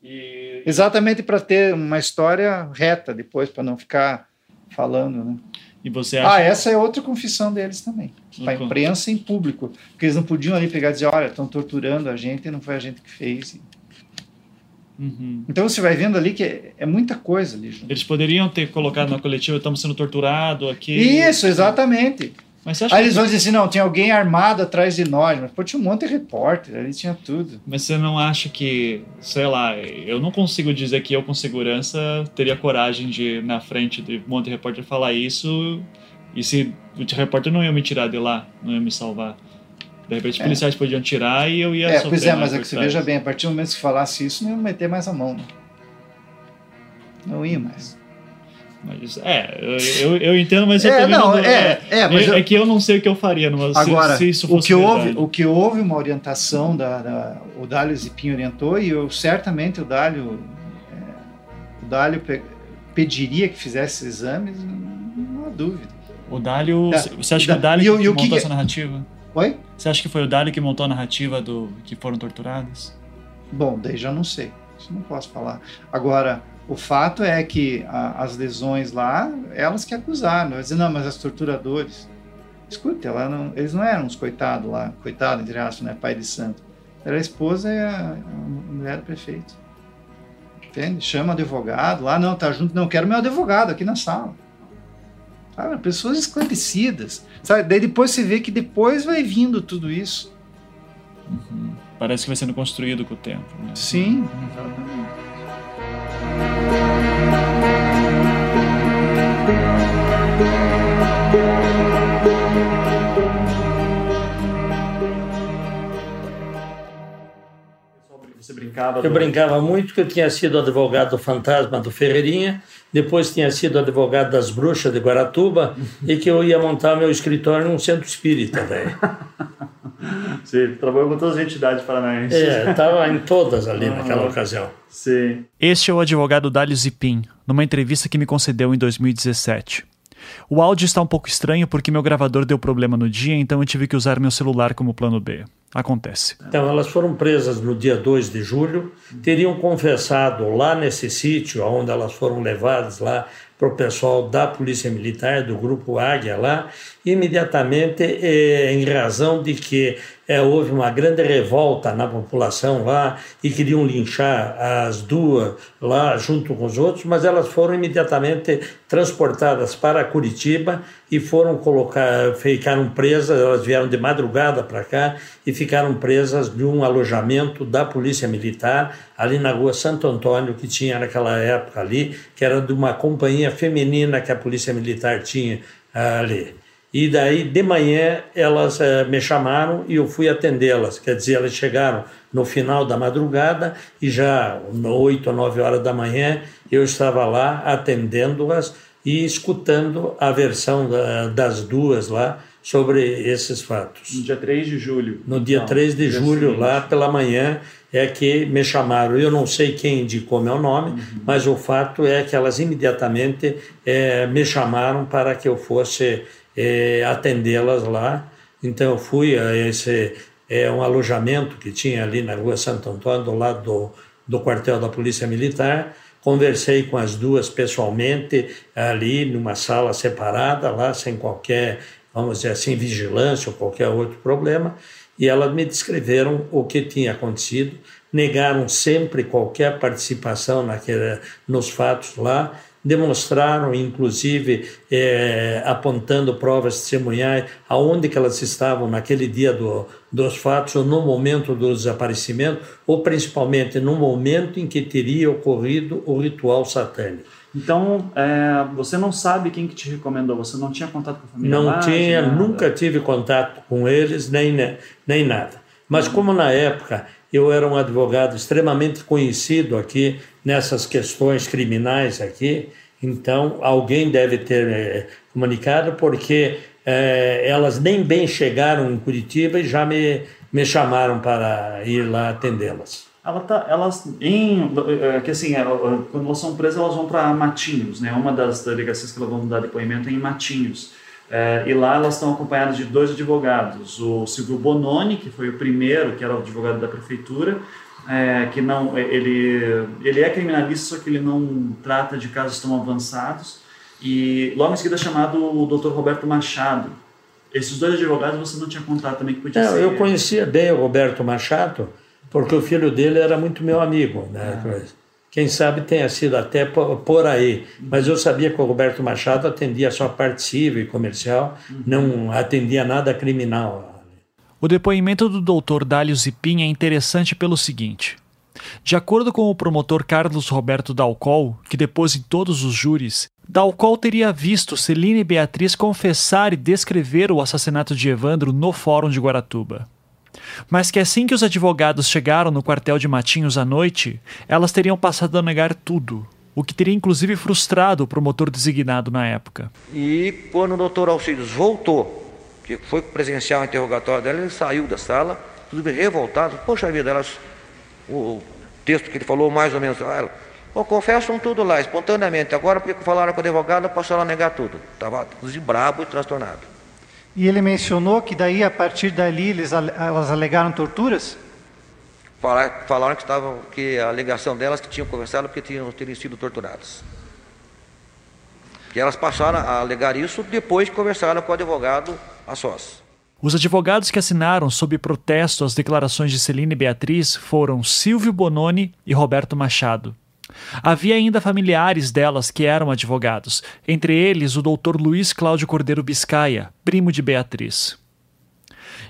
E... Exatamente para ter uma história reta depois, para não ficar falando, né? E você acha... Ah, essa é outra confissão deles também. Para a imprensa em público. Porque eles não podiam ali pegar e dizer, olha, estão torturando a gente e não foi a gente que fez. Uhum. Então você vai vendo ali que é, é muita coisa ali. Junto. Eles poderiam ter colocado na coletiva, estamos sendo torturados aqui. Isso, exatamente. Mas Aí eles vão dizer assim, não, tem alguém armado atrás de nós, mas pô, tinha um monte de repórter, ali tinha tudo. Mas você não acha que, sei lá, eu não consigo dizer que eu com segurança teria coragem de ir na frente de um monte de repórter falar isso e se o repórter não ia me tirar de lá, não ia me salvar. De repente os é. policiais podiam tirar e eu ia É, pois é, mas é que você veja bem, a partir do momento que falasse isso, não ia meter mais a mão, né? Não ia mais. Mas, é, eu, eu entendo, mas eu é, também não, não é, é, mas é, eu, é, que eu não sei o que eu faria numa, agora, se, se isso fosse o que houve O que houve uma orientação, da, da o Dálio Zipinho orientou, e eu certamente o Dálio, é, o Dálio pe, pediria que fizesse exames, não há dúvida. O Dálio, você acha que o Dálio e, montou que, essa narrativa? Oi? Você acha que foi o Dali que montou a narrativa do que foram torturados? Bom, daí já não sei. Isso não posso falar. Agora, o fato é que a, as lesões lá, elas que acusaram. Elas dizem, não, mas as torturadores. Escute, ela não, eles não eram uns coitados lá, coitado, entre aspas, né? Pai de santo. Era a esposa e a, a mulher do prefeito. Entende? Chama advogado lá, não, tá junto, não, quero meu advogado aqui na sala. Sabe? Pessoas esclarecidas. Sabe? Daí depois você vê que depois vai vindo tudo isso. Uhum. Parece que vai sendo construído com o tempo. Né? Sim, exatamente. Brincava? Eu do... brincava muito que eu tinha sido advogado do fantasma do Ferreirinha, depois tinha sido advogado das bruxas de Guaratuba e que eu ia montar meu escritório num centro espírita. Daí. Você trabalhou com todas as entidades paranaenses. É, estava em todas ali ah, naquela ocasião. Sim. Este é o advogado Dálio Zipim, numa entrevista que me concedeu em 2017. O áudio está um pouco estranho porque meu gravador deu problema no dia, então eu tive que usar meu celular como plano B. Acontece. Então, elas foram presas no dia 2 de julho, teriam confessado lá nesse sítio onde elas foram levadas lá para o pessoal da Polícia Militar, do Grupo Águia lá, imediatamente eh, em razão de que eh, houve uma grande revolta na população lá e queriam linchar as duas lá junto com os outros, mas elas foram imediatamente transportadas para Curitiba e foram colocar, ficaram presas, elas vieram de madrugada para cá e ficaram presas de um alojamento da Polícia Militar ali na rua Santo Antônio, que tinha naquela época ali, que era de uma companhia feminina que a Polícia Militar tinha ali. E daí, de manhã, elas eh, me chamaram e eu fui atendê-las. Quer dizer, elas chegaram no final da madrugada e já, oito ou nove horas da manhã, eu estava lá atendendo-as e escutando a versão da, das duas lá sobre esses fatos. No dia 3 de julho. No dia Não, 3 de julho, seguinte. lá pela manhã, é que me chamaram. Eu não sei quem indicou meu nome, uhum. mas o fato é que elas imediatamente é, me chamaram para que eu fosse é, atendê-las lá. Então eu fui a esse é, um alojamento que tinha ali na rua Santo Antônio, do lado do, do quartel da Polícia Militar. Conversei com as duas pessoalmente ali numa sala separada, lá sem qualquer, vamos dizer assim, vigilância ou qualquer outro problema. E elas me descreveram o que tinha acontecido, negaram sempre qualquer participação naquele, nos fatos lá demonstraram, inclusive, é, apontando provas testemunhais, aonde que elas estavam naquele dia do, dos fatos, ou no momento do desaparecimento, ou principalmente no momento em que teria ocorrido o ritual satânico. Então, é, você não sabe quem que te recomendou, você não tinha contato com a família? Não lá, tinha, nunca tive contato com eles, nem, nem nada. Mas como na época eu era um advogado extremamente conhecido aqui nessas questões criminais aqui, então alguém deve ter é, comunicado porque é, elas nem bem chegaram em Curitiba e já me, me chamaram para ir lá atendê-las. Ela tá, elas em é, que assim quando elas são presas elas vão para Matinhos, né? Uma das delegacias que elas vão dar depoimento é em Matinhos. É, e lá elas estão acompanhadas de dois advogados, o Silvio Bononi, que foi o primeiro, que era o advogado da prefeitura, é, que não, ele, ele é criminalista, só que ele não trata de casos tão avançados, e logo em seguida é chamado o Dr. Roberto Machado. Esses dois advogados você não tinha contato também que podia não, ser... Eu conhecia bem o Roberto Machado, porque o filho dele era muito meu amigo, né? Ah. Quem sabe tenha sido até por aí. Mas eu sabia que o Roberto Machado atendia só parte civil e comercial, não atendia nada criminal. O depoimento do doutor Dálio Zipin é interessante pelo seguinte. De acordo com o promotor Carlos Roberto Dalcol, que depôs em todos os júris, Dalcol teria visto Celine Beatriz confessar e descrever o assassinato de Evandro no Fórum de Guaratuba mas que assim que os advogados chegaram no quartel de Matinhos à noite, elas teriam passado a negar tudo, o que teria inclusive frustrado o promotor designado na época. E quando o doutor Alcides voltou, que foi presenciar o interrogatório dela, ele saiu da sala, inclusive revoltado, poxa vida, elas, o texto que ele falou mais ou menos, ela, Pô, confessam tudo lá, espontaneamente. Agora, porque falaram com o advogado, passaram a negar tudo. Estava brabo e transtornado. E ele mencionou que daí, a partir dali, eles, elas alegaram torturas? Falaram que, estavam, que a alegação delas que tinham conversado porque tinham, teriam sido torturadas. Que elas passaram a alegar isso depois que conversaram com o advogado a sós. Os advogados que assinaram sob protesto as declarações de Celine e Beatriz foram Silvio Bononi e Roberto Machado. Havia ainda familiares delas que eram advogados, entre eles o doutor Luiz Cláudio Cordeiro Biscaia, primo de Beatriz.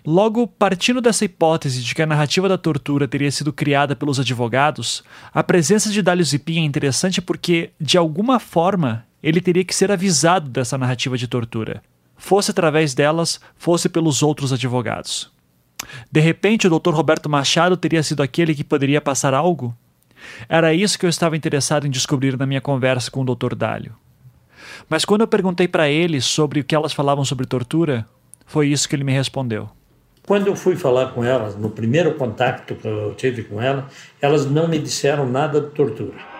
Logo, partindo dessa hipótese de que a narrativa da tortura teria sido criada pelos advogados, a presença de Dálio Zipin é interessante porque, de alguma forma, ele teria que ser avisado dessa narrativa de tortura, fosse através delas, fosse pelos outros advogados. De repente, o Dr. Roberto Machado teria sido aquele que poderia passar algo? Era isso que eu estava interessado em descobrir na minha conversa com o Dr. Dálio. Mas quando eu perguntei para ele sobre o que elas falavam sobre tortura, foi isso que ele me respondeu. Quando eu fui falar com elas, no primeiro contato que eu tive com elas, elas não me disseram nada de tortura.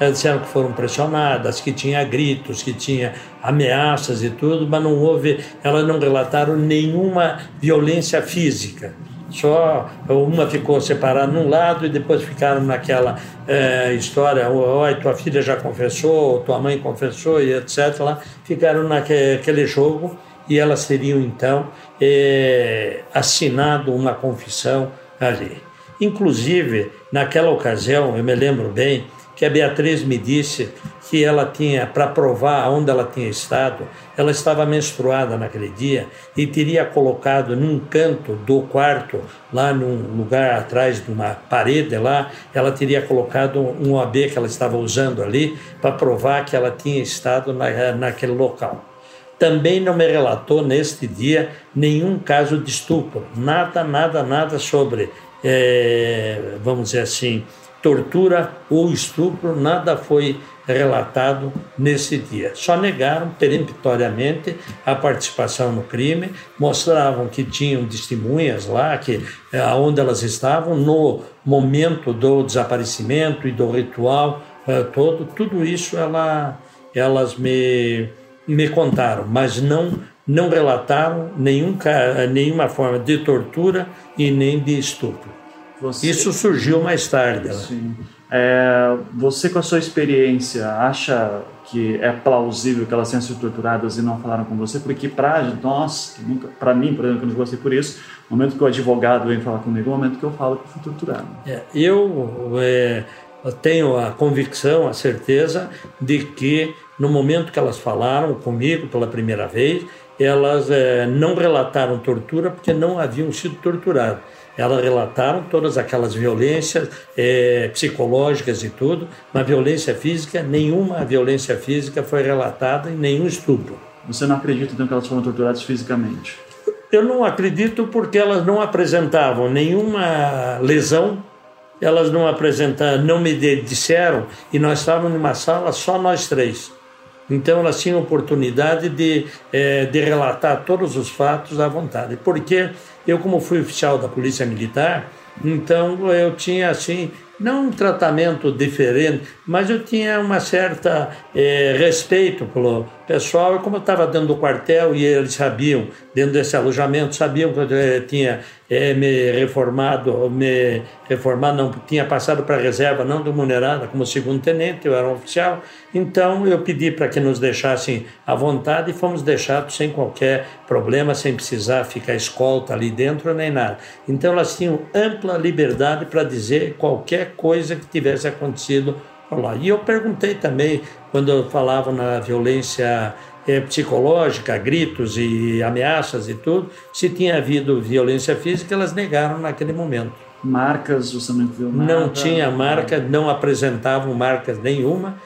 Elas disseram que foram pressionadas, que tinha gritos, que tinha ameaças e tudo, mas não houve, elas não relataram nenhuma violência física. Só uma ficou separada num lado e depois ficaram naquela é, história, oi, tua filha já confessou, tua mãe confessou e etc. Lá, ficaram naquele jogo e elas teriam então é, assinado uma confissão ali. Inclusive, naquela ocasião, eu me lembro bem, que a Beatriz me disse que ela tinha, para provar onde ela tinha estado, ela estava menstruada naquele dia e teria colocado num canto do quarto, lá num lugar atrás de uma parede lá, ela teria colocado um OAB que ela estava usando ali para provar que ela tinha estado na, naquele local. Também não me relatou neste dia nenhum caso de estupro, nada, nada, nada sobre, é, vamos dizer assim, tortura ou estupro, nada foi relatado nesse dia. Só negaram peremptoriamente a participação no crime, mostravam que tinham testemunhas lá, que eh, aonde elas estavam no momento do desaparecimento e do ritual uh, todo, tudo isso ela, elas me, me contaram, mas não não relataram nenhum, nenhuma forma de tortura e nem de estupro. Você... Isso surgiu mais tarde. Né? Sim. É, você, com a sua experiência, acha que é plausível que elas tenham sido torturadas e não falaram com você? Porque para nós, para mim, por exemplo, que eu não gostei por isso, no momento que o advogado vem falar comigo, é o momento que eu falo que fui torturado. É, eu, é, eu tenho a convicção, a certeza de que no momento que elas falaram comigo pela primeira vez, elas é, não relataram tortura porque não haviam sido torturadas elas relataram todas aquelas violências é, psicológicas e tudo, mas violência física, nenhuma violência física foi relatada em nenhum estupro. Você não acredita então que elas foram torturadas fisicamente? Eu não acredito porque elas não apresentavam nenhuma lesão, elas não apresentaram, não me disseram, e nós estávamos numa sala só nós três. Então elas tinham oportunidade de, é, de relatar todos os fatos à vontade. Porque eu, como fui oficial da Polícia Militar, então eu tinha assim não um tratamento diferente, mas eu tinha uma certa é, respeito pelo pessoal. Como eu estava dentro do quartel e eles sabiam, dentro desse alojamento, sabiam que eu tinha é, me reformado, me reformado, não tinha passado para a reserva não remunerada como segundo tenente, eu era um oficial. Então eu pedi para que nos deixassem à vontade e fomos deixados sem qualquer problema, sem precisar ficar escolta ali dentro nem nada. Então elas tinham ampla liberdade para dizer qualquer coisa que tivesse acontecido lá. E eu perguntei também, quando eu falava na violência é, psicológica, gritos e ameaças e tudo, se tinha havido violência física, elas negaram naquele momento. Marcas, você não viu nada? Não tinha marca, não apresentavam marcas nenhuma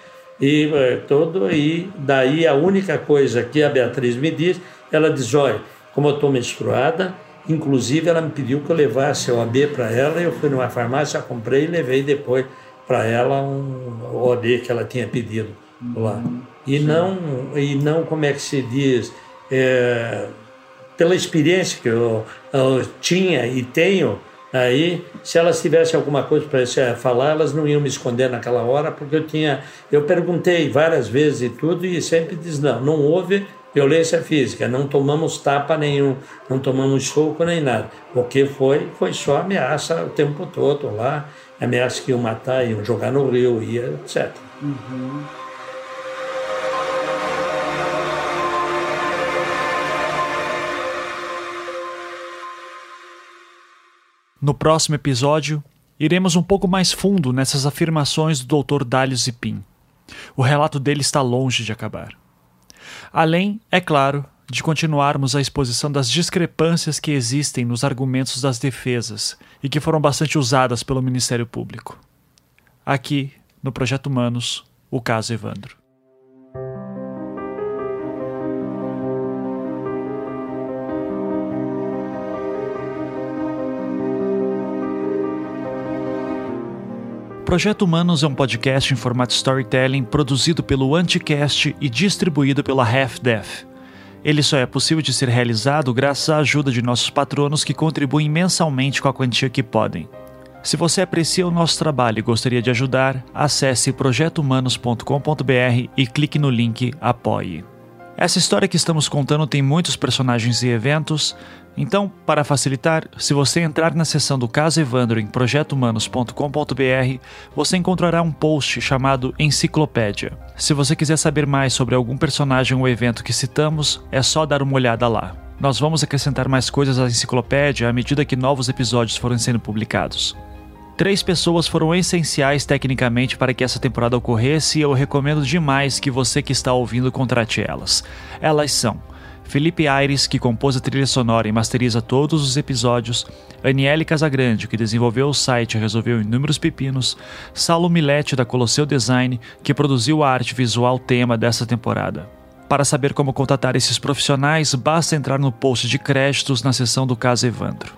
e é, todo e daí a única coisa que a Beatriz me disse, ela diz, olha, como eu estou menstruada, inclusive ela me pediu que eu levasse o AB para ela, eu fui numa farmácia, comprei e levei depois para ela um OAB que ela tinha pedido lá. E não, e não como é que se diz, é, pela experiência que eu, eu, tinha e tenho, Aí, se elas tivessem alguma coisa para falar, elas não iam me esconder naquela hora, porque eu tinha. Eu perguntei várias vezes e tudo, e sempre diz: não, não houve violência física, não tomamos tapa nenhum, não tomamos soco nem nada. O que foi, foi só ameaça o tempo todo lá, ameaça que iam matar, iam jogar no rio, ia, etc. Uhum. No próximo episódio, iremos um pouco mais fundo nessas afirmações do Dr. Dálio Zipin. O relato dele está longe de acabar. Além, é claro, de continuarmos a exposição das discrepâncias que existem nos argumentos das defesas e que foram bastante usadas pelo Ministério Público. Aqui, no Projeto Humanos, o caso Evandro. Projeto Humanos é um podcast em formato storytelling produzido pelo Anticast e distribuído pela Half Death. Ele só é possível de ser realizado graças à ajuda de nossos patronos que contribuem mensalmente com a quantia que podem. Se você aprecia o nosso trabalho e gostaria de ajudar, acesse projetohumanos.com.br e clique no link Apoie. Essa história que estamos contando tem muitos personagens e eventos, então, para facilitar, se você entrar na seção do caso Evandro em projetohumanos.com.br, você encontrará um post chamado Enciclopédia. Se você quiser saber mais sobre algum personagem ou evento que citamos, é só dar uma olhada lá. Nós vamos acrescentar mais coisas à enciclopédia à medida que novos episódios forem sendo publicados. Três pessoas foram essenciais tecnicamente para que essa temporada ocorresse e eu recomendo demais que você que está ouvindo contrate elas. Elas são Felipe Aires, que compôs a trilha sonora e masteriza todos os episódios, Aniele Casagrande, que desenvolveu o site e resolveu inúmeros pepinos, Saulo Milete, da Colosseu Design, que produziu a arte visual tema dessa temporada. Para saber como contatar esses profissionais, basta entrar no post de créditos na seção do caso Evandro.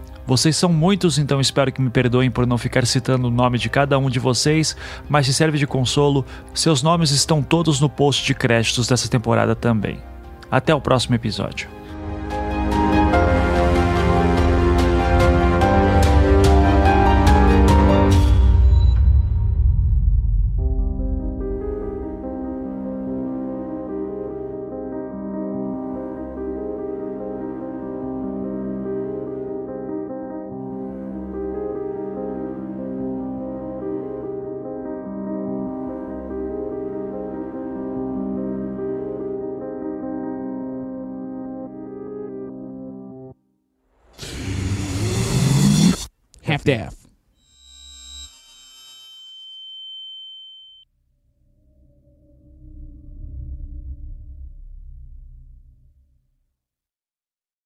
Vocês são muitos, então espero que me perdoem por não ficar citando o nome de cada um de vocês, mas se serve de consolo, seus nomes estão todos no post de créditos dessa temporada também. Até o próximo episódio. Staff.